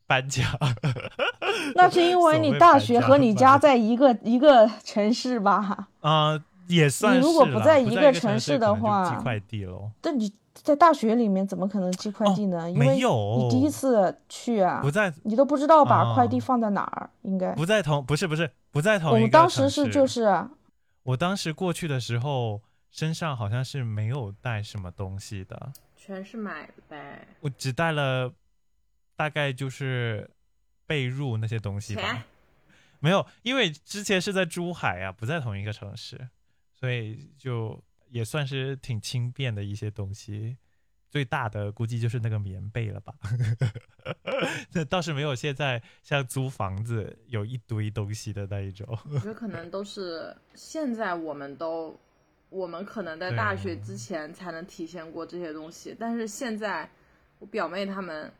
S4: 搬家，
S5: 那是因为你大学和你家在一个一个城市吧？
S4: 啊，也算。
S5: 你如果
S4: 不
S5: 在一
S4: 个
S5: 城市的话，
S4: 寄快递喽。
S5: 但你在大学里面怎么可能寄快递呢？因为你第一次去啊，
S4: 不在，
S5: 你都不知道把快递放在哪儿，应该
S4: 不在同，不是不是不在同一个
S5: 我们当时是就是，
S4: 我当时过去的时候，身上好像是没有带什么东西的，
S6: 全是买呗。
S4: 我只带了。大概就是被褥那些东西吧，没有，因为之前是在珠海呀，不在同一个城市，所以就也算是挺轻便的一些东西。最大的估计就是那个棉被了吧，那倒是没有现在像租房子有一堆东西的那一种。
S6: 我觉得可能都是现在我们都，我们可能在大学之前才能体现过这些东西，但是现在我表妹他们。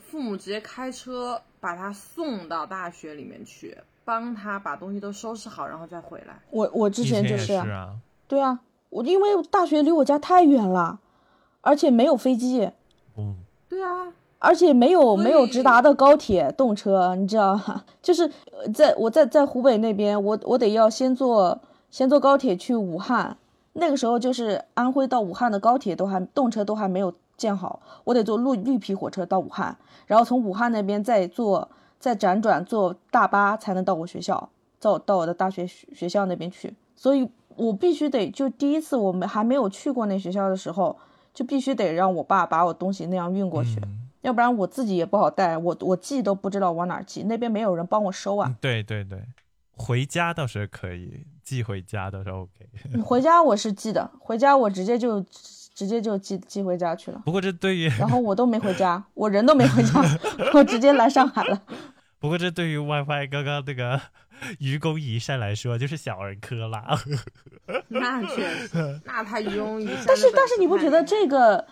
S6: 父母直接开车把她送到大学里面去，帮她把东西都收拾好，然后再回来。
S5: 我我之前就
S4: 是
S5: 啊，对啊，我因为大学离我家太远了，而且没有飞机。
S4: 嗯，
S6: 对啊，
S5: 而且没有没有直达的高铁动车，你知道吗？就是在我在在湖北那边，我我得要先坐先坐高铁去武汉，那个时候就是安徽到武汉的高铁都还动车都还没有。建好，我得坐绿绿皮火车到武汉，然后从武汉那边再坐再辗转坐大巴才能到我学校，到到我的大学学校那边去。所以我必须得就第一次我们还没有去过那学校的时候，就必须得让我爸把我东西那样运过去，要不然我自己也不好带，我我寄都不知道往哪寄，那边没有人帮我收啊。
S4: 对对对，回家倒是可以寄回家倒是 OK。
S5: 回家我是寄的，回家我直接就。直接就寄寄回家去了。
S4: 不过这对于，
S5: 然后我都没回家，我人都没回家，我直接来上海了。
S4: 不过这对于 WiFi 刚刚那个 愚公移山来说，就是小儿科啦。
S6: 那确实，那他愚公移山。
S5: 但是但是你不觉得这个？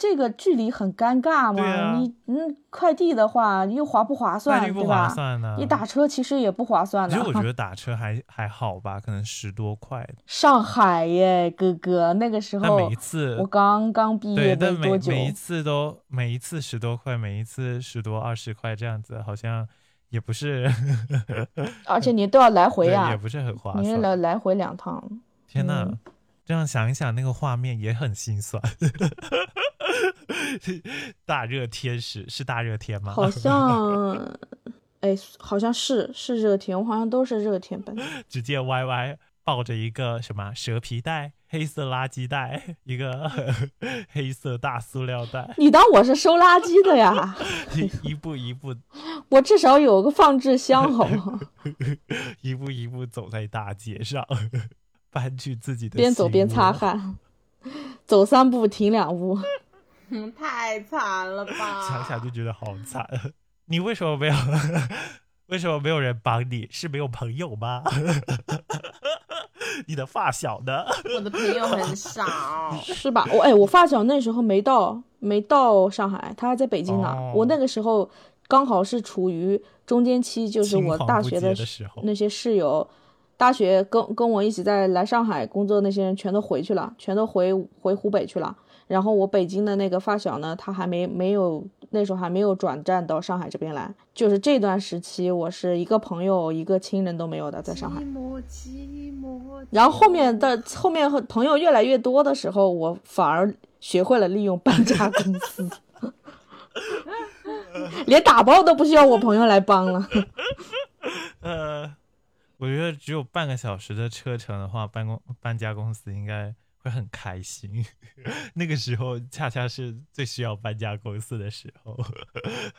S5: 这个距离很尴尬吗？你嗯，快递的话又划不划算，对吧？你打车其实也不划算的。
S4: 其实我觉得打车还还好吧，可能十多块。
S5: 上海耶，哥哥，那个时候
S4: 每一次
S5: 我刚刚毕业没多久，
S4: 每一次都每一次十多块，每一次十多二十块这样子，好像也不是。
S5: 而且你都要来回呀，
S4: 也不是很划算。
S5: 你来来回两趟，
S4: 天呐，这样想一想，那个画面也很心酸。大热天是是大热天吗？
S5: 好像，哎，好像是是热天，我好像都是热天吧。
S4: 直接 Y Y 抱着一个什么蛇皮袋、黑色垃圾袋，一个 黑色大塑料袋。
S5: 你当我是收垃圾的呀？
S4: 一步一步，
S5: 我至少有个放置箱，好吗？
S4: 一步一步走在大街上，搬去自己的。
S5: 边走边擦汗，走三步停两步。
S6: 太惨了吧！
S4: 想想就觉得好惨。你为什么没有？为什么没有人帮你？是没有朋友吗？你的发小呢？
S6: 我的朋友很少，
S5: 是吧？我哎，我发小那时候没到，没到上海，他还在北京呢。我那个时候刚好是处于中间期，就是我大学
S4: 的
S5: 时候，那些室友，大学跟跟我一起在来上海工作那些人全都回去了，全都回回湖北去了。然后我北京的那个发小呢，他还没没有那时候还没有转战到上海这边来，就是这段时期，我是一个朋友一个亲人都没有的在上海。然后后面的后面和朋友越来越多的时候，我反而学会了利用搬家公司，连打包都不需要我朋友来帮了。
S4: 呃，我觉得只有半个小时的车程的话，搬公搬家公司应该会很开心。那个时候恰恰是最需要搬家公司的时候，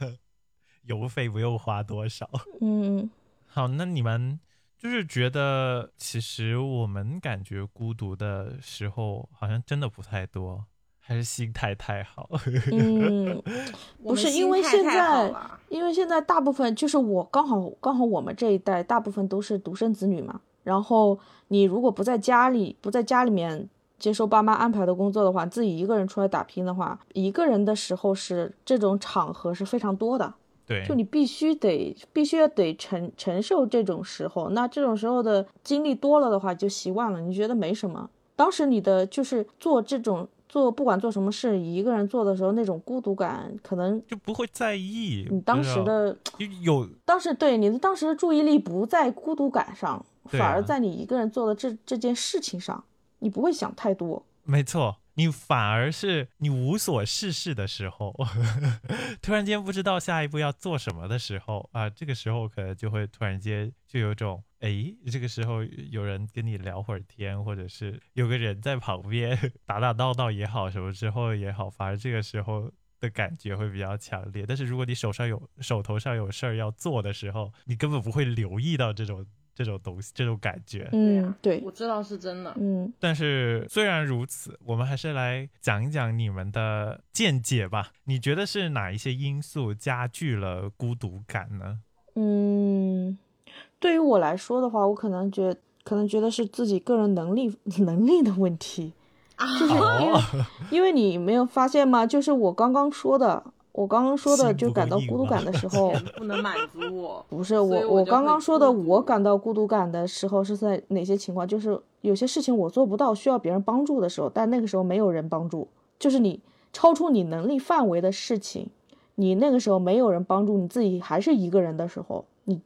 S4: 邮费不用花多少。
S5: 嗯，
S4: 好，那你们就是觉得，其实我们感觉孤独的时候，好像真的不太多。还是心态太好。
S5: 嗯，不是因为现在，因为现在大部分就是我刚好刚好我们这一代大部分都是独生子女嘛。然后你如果不在家里，不在家里面接受爸妈安排的工作的话，自己一个人出来打拼的话，一个人的时候是这种场合是非常多的。
S4: 对，
S5: 就你必须得必须要得承承受这种时候。那这种时候的经历多了的话，就习惯了，你觉得没什么。当时你的就是做这种。做不管做什么事，一个人做的时候，那种孤独感可能
S4: 就不会在意。
S5: 你当时的
S4: 有，
S5: 当时对你的当时的注意力不在孤独感上，反而在你一个人做的这这件事情上，你不会想太多。
S4: 没错。你反而是你无所事事的时候，突然间不知道下一步要做什么的时候啊，这个时候可能就会突然间就有种哎，这个时候有人跟你聊会儿天，或者是有个人在旁边 打打闹闹也好，什么之后也好，反而这个时候的感觉会比较强烈。但是如果你手上有手头上有事儿要做的时候，你根本不会留意到这种。这种东西，这种感觉，
S5: 嗯，对，
S6: 我知道是真的，
S5: 嗯。
S4: 但是虽然如此，我们还是来讲一讲你们的见解吧。你觉得是哪一些因素加剧了孤独感呢？
S5: 嗯，对于我来说的话，我可能觉可能觉得是自己个人能力 能力的问题，就是因为因为你没有发现吗？就是我刚刚说的。我刚刚说的就感到孤独感的时 候，
S6: 不能满足我。
S5: 不是我，我刚刚说的我感到孤独感的时候是在哪些情况？就是有些事情我做不到，需要别人帮助的时候，但那个时候没有人帮助，就是你超出你能力范围的事情，你那个时候没有人帮助，你自己还是一个人的时候，你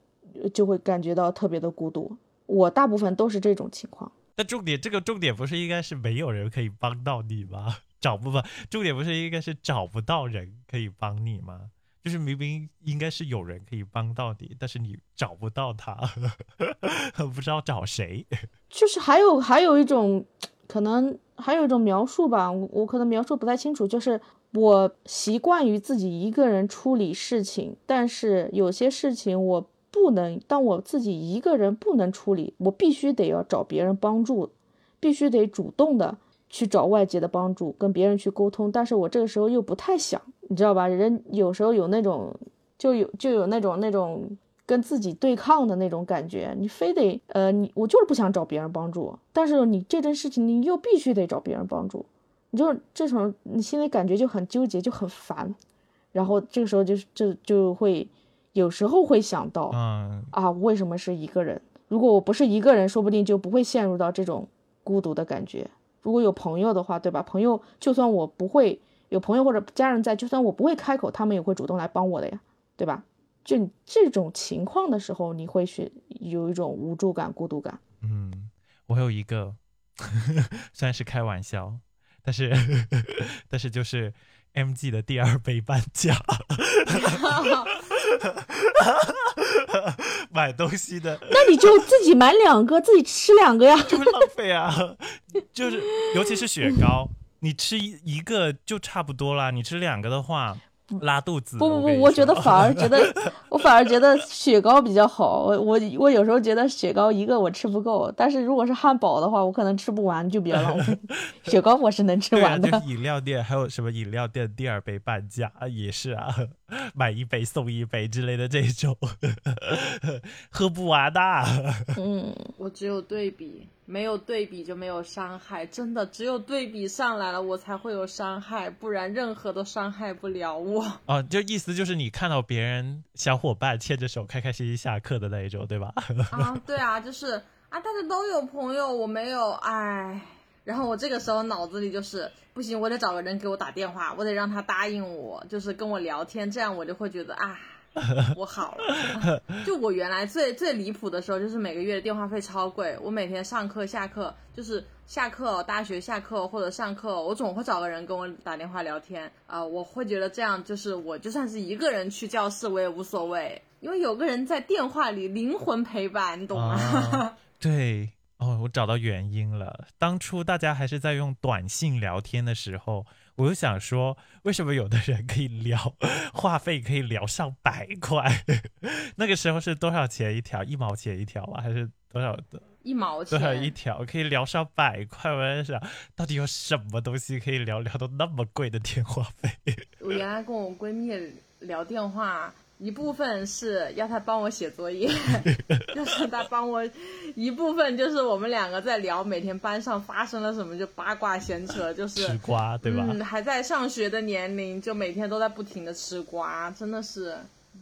S5: 就会感觉到特别的孤独。我大部分都是这种情况。
S4: 那重点，这个重点不是应该是没有人可以帮到你吗？找不不，重点不是应该是找不到人可以帮你吗？就是明明应该是有人可以帮到你，但是你找不到他，不知道找谁。
S5: 就是还有还有一种可能，还有一种描述吧，我我可能描述不太清楚。就是我习惯于自己一个人处理事情，但是有些事情我不能，当我自己一个人不能处理，我必须得要找别人帮助，必须得主动的。去找外界的帮助，跟别人去沟通，但是我这个时候又不太想，你知道吧？人有时候有那种，就有就有那种那种跟自己对抗的那种感觉，你非得呃，你我就是不想找别人帮助，但是你这件事情你又必须得找别人帮助，你就这种你心里感觉就很纠结，就很烦，然后这个时候就就就会有时候会想到，啊，为什么是一个人？如果我不是一个人，说不定就不会陷入到这种孤独的感觉。如果有朋友的话，对吧？朋友就算我不会有朋友或者家人在，就算我不会开口，他们也会主动来帮我的呀，对吧？就这种情况的时候，你会是有一种无助感、孤独感。
S4: 嗯，我有一个，虽然是开玩笑，但是 但是就是 M G 的第二杯半价。买东西的，
S5: 那你就自己买两个，自己吃两个呀，
S4: 就会浪费啊。就是尤其是雪糕，你吃一一个就差不多啦，你吃两个的话。拉肚子？
S5: 不不不，
S4: 我
S5: 觉得反而 觉得，我反而觉得雪糕比较好。我我我有时候觉得雪糕一个我吃不够，但是如果是汉堡的话，我可能吃不完，就比较浪费。雪糕我是能吃完的。
S4: 饮料店还有什么饮料店第二杯半价啊也是啊，买一杯送一杯之类的这种，喝不完的。
S5: 嗯，
S6: 我只有对比。没有对比就没有伤害，真的只有对比上来了，我才会有伤害，不然任何都伤害不了我。
S4: 哦，就意思就是你看到别人小伙伴牵着手开开心心下课的那一种，对吧？
S6: 啊，对啊，就是啊，大家都有朋友，我没有，哎，然后我这个时候脑子里就是不行，我得找个人给我打电话，我得让他答应我，就是跟我聊天，这样我就会觉得啊。我好了，就我原来最最离谱的时候，就是每个月的电话费超贵。我每天上课下课，就是下课大学下课或者上课，我总会找个人跟我打电话聊天啊。我会觉得这样就是我就算是一个人去教室，我也无所谓。因为有个人在电话里灵魂陪伴，你懂吗？
S4: 对，哦，我找到原因了。当初大家还是在用短信聊天的时候，我就想说，为什么有的人可以聊话费可以聊上百块？那个时候是多少钱一条？一毛钱一条啊？还是多少的？
S6: 一毛钱？
S4: 一条？可以聊上百块？我在想，到底有什么东西可以聊聊到那么贵的电话费？
S6: 我原来跟我闺蜜聊电话。一部分是要他帮我写作业，就是他帮我；一部分就是我们两个在聊每天班上发生了什么，就八卦闲扯，就是
S4: 吃瓜，对吧？
S6: 嗯，还在上学的年龄，就每天都在不停的吃瓜，真的是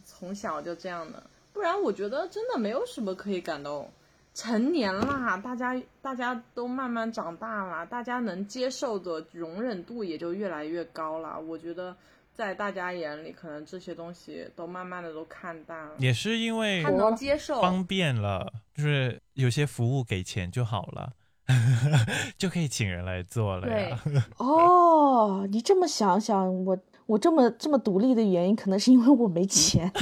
S6: 从小就这样的。不然我觉得真的没有什么可以感动。成年啦，大家大家都慢慢长大啦，大家能接受的容忍度也就越来越高了。我觉得。在大家眼里，可能这些东西都慢慢的都看淡了，
S4: 也是因为
S6: 他能接受
S4: 方便了，就是有些服务给钱就好了，就可以请人来做了呀。
S5: 哦，你这么想想，我我这么这么独立的原因，可能是因为我没钱。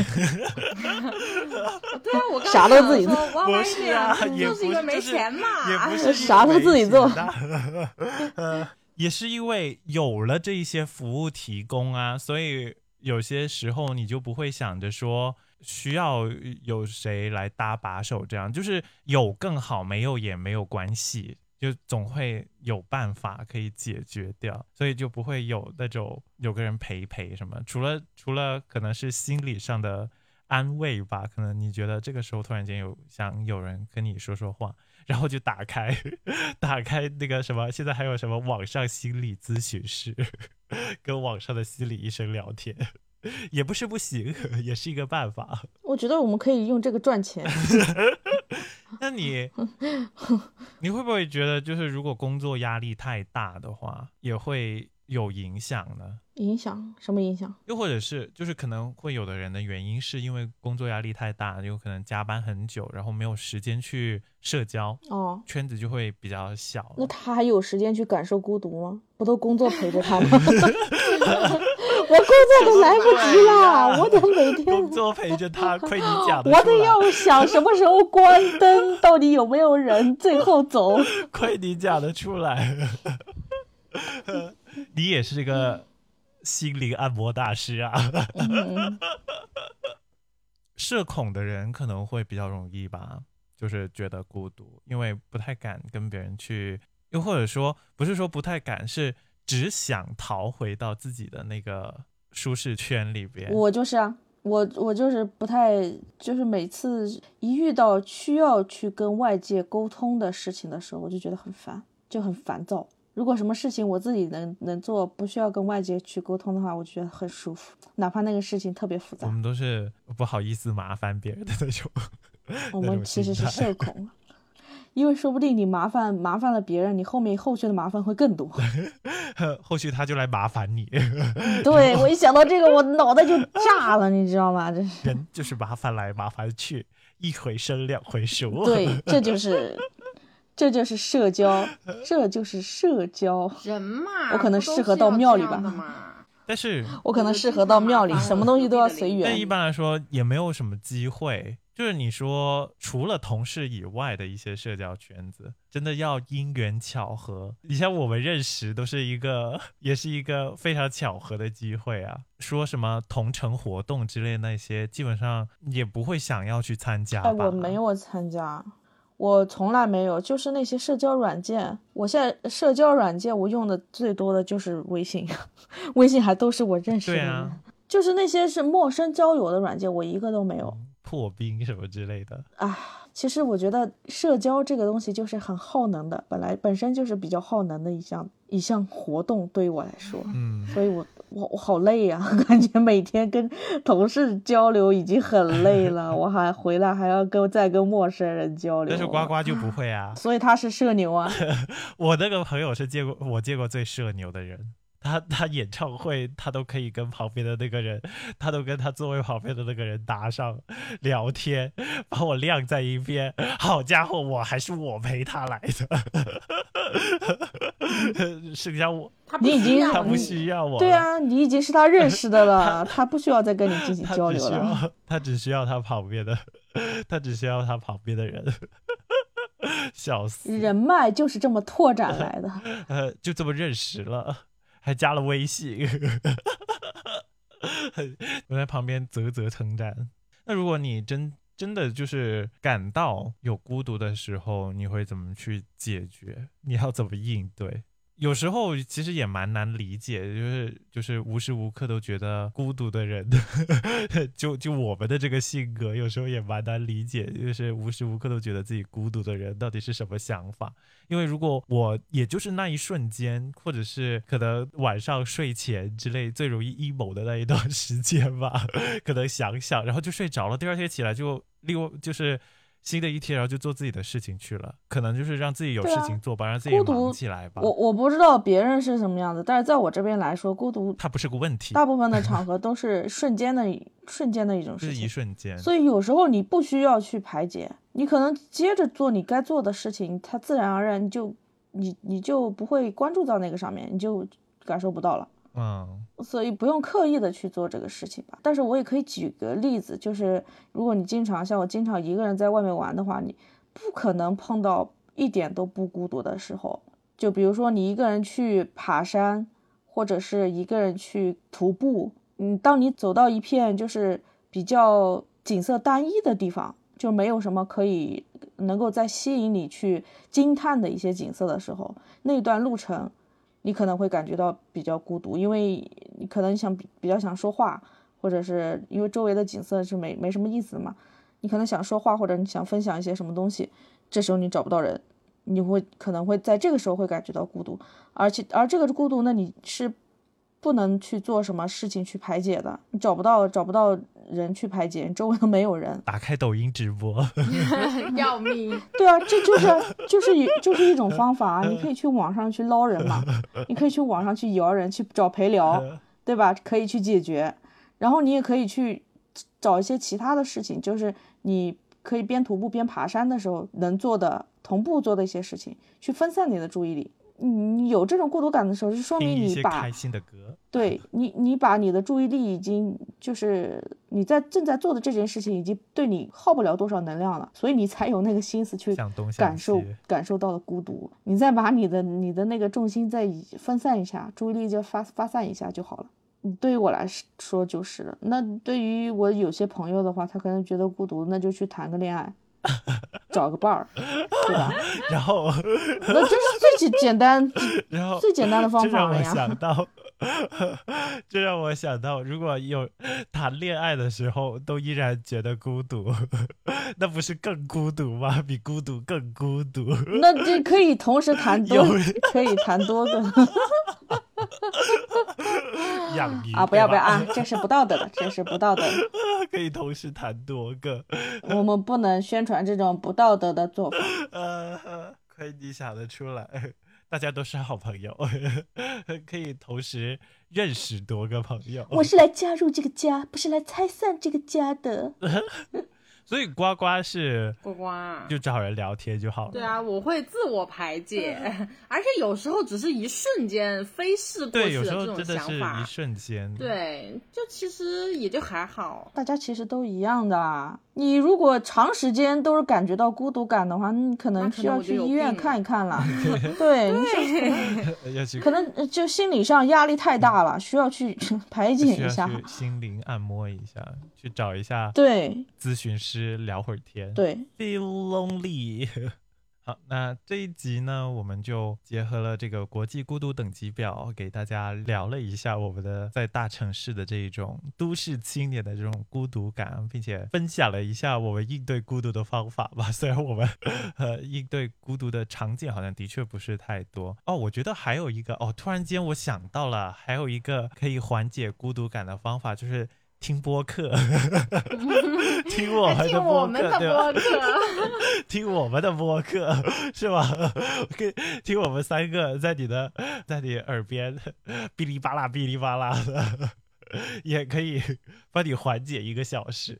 S5: 对
S6: 啊，我
S5: 啥都自己做，
S4: 不是啊，
S6: 就是因为没钱嘛，
S4: 也不是
S5: 啥都自己做。
S4: 也是因为有了这一些服务提供啊，所以有些时候你就不会想着说需要有谁来搭把手，这样就是有更好，没有也没有关系，就总会有办法可以解决掉，所以就不会有那种有个人陪陪什么，除了除了可能是心理上的安慰吧，可能你觉得这个时候突然间有想有人跟你说说话。然后就打开，打开那个什么，现在还有什么网上心理咨询室，跟网上的心理医生聊天，也不是不行，也是一个办法。
S5: 我觉得我们可以用这个赚钱。
S4: 那你，你会不会觉得，就是如果工作压力太大的话，也会有影响呢？
S5: 影响什么影响？
S4: 又或者是就是可能会有的人的原因是因为工作压力太大，有可能加班很久，然后没有时间去社交，
S5: 哦，
S4: 圈子就会比较小。
S5: 那他还有时间去感受孤独吗？不都工作陪着他吗？我工作都来不及了，我得每天
S4: 工作陪着他，亏你讲的，
S5: 我得要想什么时候关灯，到底有没有人最后走？
S4: 亏你讲得出来，你也是个。心灵按摩大师啊，社恐的人可能会比较容易吧，就是觉得孤独，因为不太敢跟别人去，又或者说不是说不太敢，是只想逃回到自己的那个舒适圈里边。
S5: 我就是啊，我我就是不太，就是每次一遇到需要去跟外界沟通的事情的时候，我就觉得很烦，就很烦躁。如果什么事情我自己能能做，不需要跟外界去沟通的话，我觉得很舒服，哪怕那个事情特别复杂。
S4: 我们都是不好意思麻烦别人的那种。
S5: 我们其实是社恐，因为说不定你麻烦麻烦了别人，你后面后续的麻烦会更多。
S4: 后续他就来麻烦你。
S5: 对我一想到这个，我脑袋就炸了，你知道吗？这是
S4: 人就是麻烦来麻烦去，一回生两回熟。
S5: 对，这就是。这就是社交，这就是社交。
S6: 人嘛，
S5: 我可能适合到庙里吧。
S4: 但是，
S5: 我可能适合到庙里，什么东西都要随缘。
S4: 但一般来说，也没有什么机会。就是你说，除了同事以外的一些社交圈子，真的要因缘巧合。你像我们认识，都是一个，也是一个非常巧合的机会啊。说什么同城活动之类那些，基本上也不会想要去参加吧？
S5: 我没有参加。我从来没有，就是那些社交软件。我现在社交软件我用的最多的就是微信，微信还都是我认识的人。就是那些是陌生交友的软件，我一个都没有。
S4: 破冰什么之类的
S5: 啊，其实我觉得社交这个东西就是很耗能的，本来本身就是比较耗能的一项一项活动，对于我来说，
S4: 嗯，
S5: 所以我。我我好累呀，感觉每天跟同事交流已经很累了，我还 回来还要跟再跟陌生人交流。
S4: 但是呱呱就不会啊，
S5: 所以他是社牛啊。
S4: 我那个朋友是见过我见过最社牛的人，他他演唱会他都可以跟旁边的那个人，他都跟他座位旁边的那个人搭上聊天，把我晾在一边。好家伙，我还是我陪他来的。剩下我，
S5: 你已经
S4: 他不需要我，
S5: 对啊，你已经是他认识的了，他不需要再跟你进行交流
S4: 了，他只需要他旁边的，他只需要他旁边的人，笑死，
S5: 人脉就是这么拓展来的，
S4: 呃，就这么认识了，还加了微信，我在旁边啧啧称赞。那如果你真真的就是感到有孤独的时候，你会怎么去解决？你要怎么应对？有时候其实也蛮难理解，就是就是无时无刻都觉得孤独的人，就就我们的这个性格，有时候也蛮难理解，就是无时无刻都觉得自己孤独的人到底是什么想法？因为如果我也就是那一瞬间，或者是可能晚上睡前之类最容易 emo 的那一段时间吧，可能想想，然后就睡着了，第二天起来就另外就是。新的一天，然后就做自己的事情去了，可能就是让自己有事情做吧，让自己忙起来吧。
S5: 我我不知道别人是什么样子，但是在我这边来说，孤独
S4: 它不是个问题。
S5: 大部分的场合都是瞬间的瞬间的一种事情，
S4: 是一瞬间。
S5: 所以有时候你不需要去排解，你可能接着做你该做的事情，它自然而然就你你就不会关注到那个上面，你就感受不到了。
S4: 嗯，
S5: 所以不用刻意的去做这个事情吧。但是我也可以举个例子，就是如果你经常像我经常一个人在外面玩的话，你不可能碰到一点都不孤独的时候。就比如说你一个人去爬山，或者是一个人去徒步，嗯，当你走到一片就是比较景色单一的地方，就没有什么可以能够再吸引你去惊叹的一些景色的时候，那段路程。你可能会感觉到比较孤独，因为你可能想比较想说话，或者是因为周围的景色是没没什么意思的嘛。你可能想说话，或者你想分享一些什么东西，这时候你找不到人，你会可能会在这个时候会感觉到孤独，而且而这个孤独那，你是不能去做什么事情去排解的，你找不到找不到。人去排解，周围都没有人。
S4: 打开抖音直播，
S6: 要命！
S5: 对啊，这就是就是一就是一种方法啊！你可以去网上去捞人嘛，你可以去网上去摇人，去找陪聊，对吧？可以去解决。然后你也可以去找一些其他的事情，就是你可以边徒步边爬山的时候能做的同步做的一些事情，去分散你的注意力。你有这种孤独感的时候，是说明你把
S4: 开心的歌，
S5: 对你，你把你的注意力已经就是你在正在做的这件事情，已经对你耗不了多少能量了，所以你才有那个心思去感受感受到的孤独。你再把你的你的那个重心再分散一下，注意力就发发散一下就好了。对于我来说就是了。那对于我有些朋友的话，他可能觉得孤独，那就去谈个恋爱。找个伴儿，对吧？
S4: 然后，
S5: 那这是最简单，
S4: 然后
S5: 最简单的方法
S4: 了呀。想到，这让我想到，如果有谈恋爱的时候都依然觉得孤独，那不是更孤独吗？比孤独更孤独。
S5: 那这可以同时谈多，可以谈多个。
S4: 养鱼
S5: 啊！不要不要啊！这是不道德的，这是不道德的。
S4: 可以同时谈多个，
S5: 我们不能宣传这种不道德的做法。
S4: 呃，亏你想得出来，大家都是好朋友，可以同时认识多个朋友。
S5: 我是来加入这个家，不是来拆散这个家的。
S4: 所以呱呱是
S6: 呱呱，
S4: 就找人聊天就好了。
S6: 对啊，我会自我排解，而且有时候只是一瞬间飞逝过去的这种想
S4: 法，一瞬间。
S6: 对，就其实也就还好。
S5: 大家其实都一样的。你如果长时间都是感觉到孤独感的话，你可能需要去医院看一看了。对，可能 就心理上压力太大了，需要去排解一下，
S4: 心灵按摩一下，去找一下
S5: 对
S4: 咨询师。聊会儿天，
S5: 对
S4: ，feel lonely。那这一集呢，我们就结合了这个国际孤独等级表，给大家聊了一下我们的在大城市的这一种都市青年的这种孤独感，并且分享了一下我们应对孤独的方法吧。虽然我们呃应对孤独的场景好像的确不是太多哦，我觉得还有一个哦，突然间我想到了，还有一个可以缓解孤独感的方法，就是。听播客，听我们的播客，对吧？听我们的播客是吧？听我们三个在你的在你耳边哔哩吧啦哔哩吧啦的，也可以帮你缓解一个小时。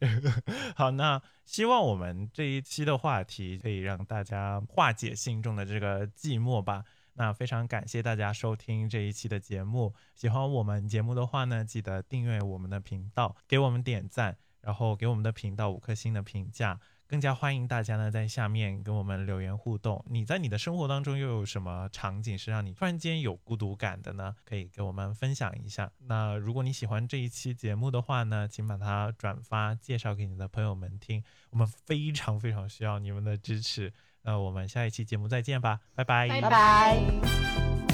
S4: 好，那希望我们这一期的话题可以让大家化解心中的这个寂寞吧。那非常感谢大家收听这一期的节目。喜欢我们节目的话呢，记得订阅我们的频道，给我们点赞，然后给我们的频道五颗星的评价。更加欢迎大家呢在下面跟我们留言互动。你在你的生活当中又有什么场景是让你突然间有孤独感的呢？可以给我们分享一下。那如果你喜欢这一期节目的话呢，请把它转发介绍给你的朋友们听。我们非常非常需要你们的支持。那我们下一期节目再见吧，拜拜，
S6: 拜拜。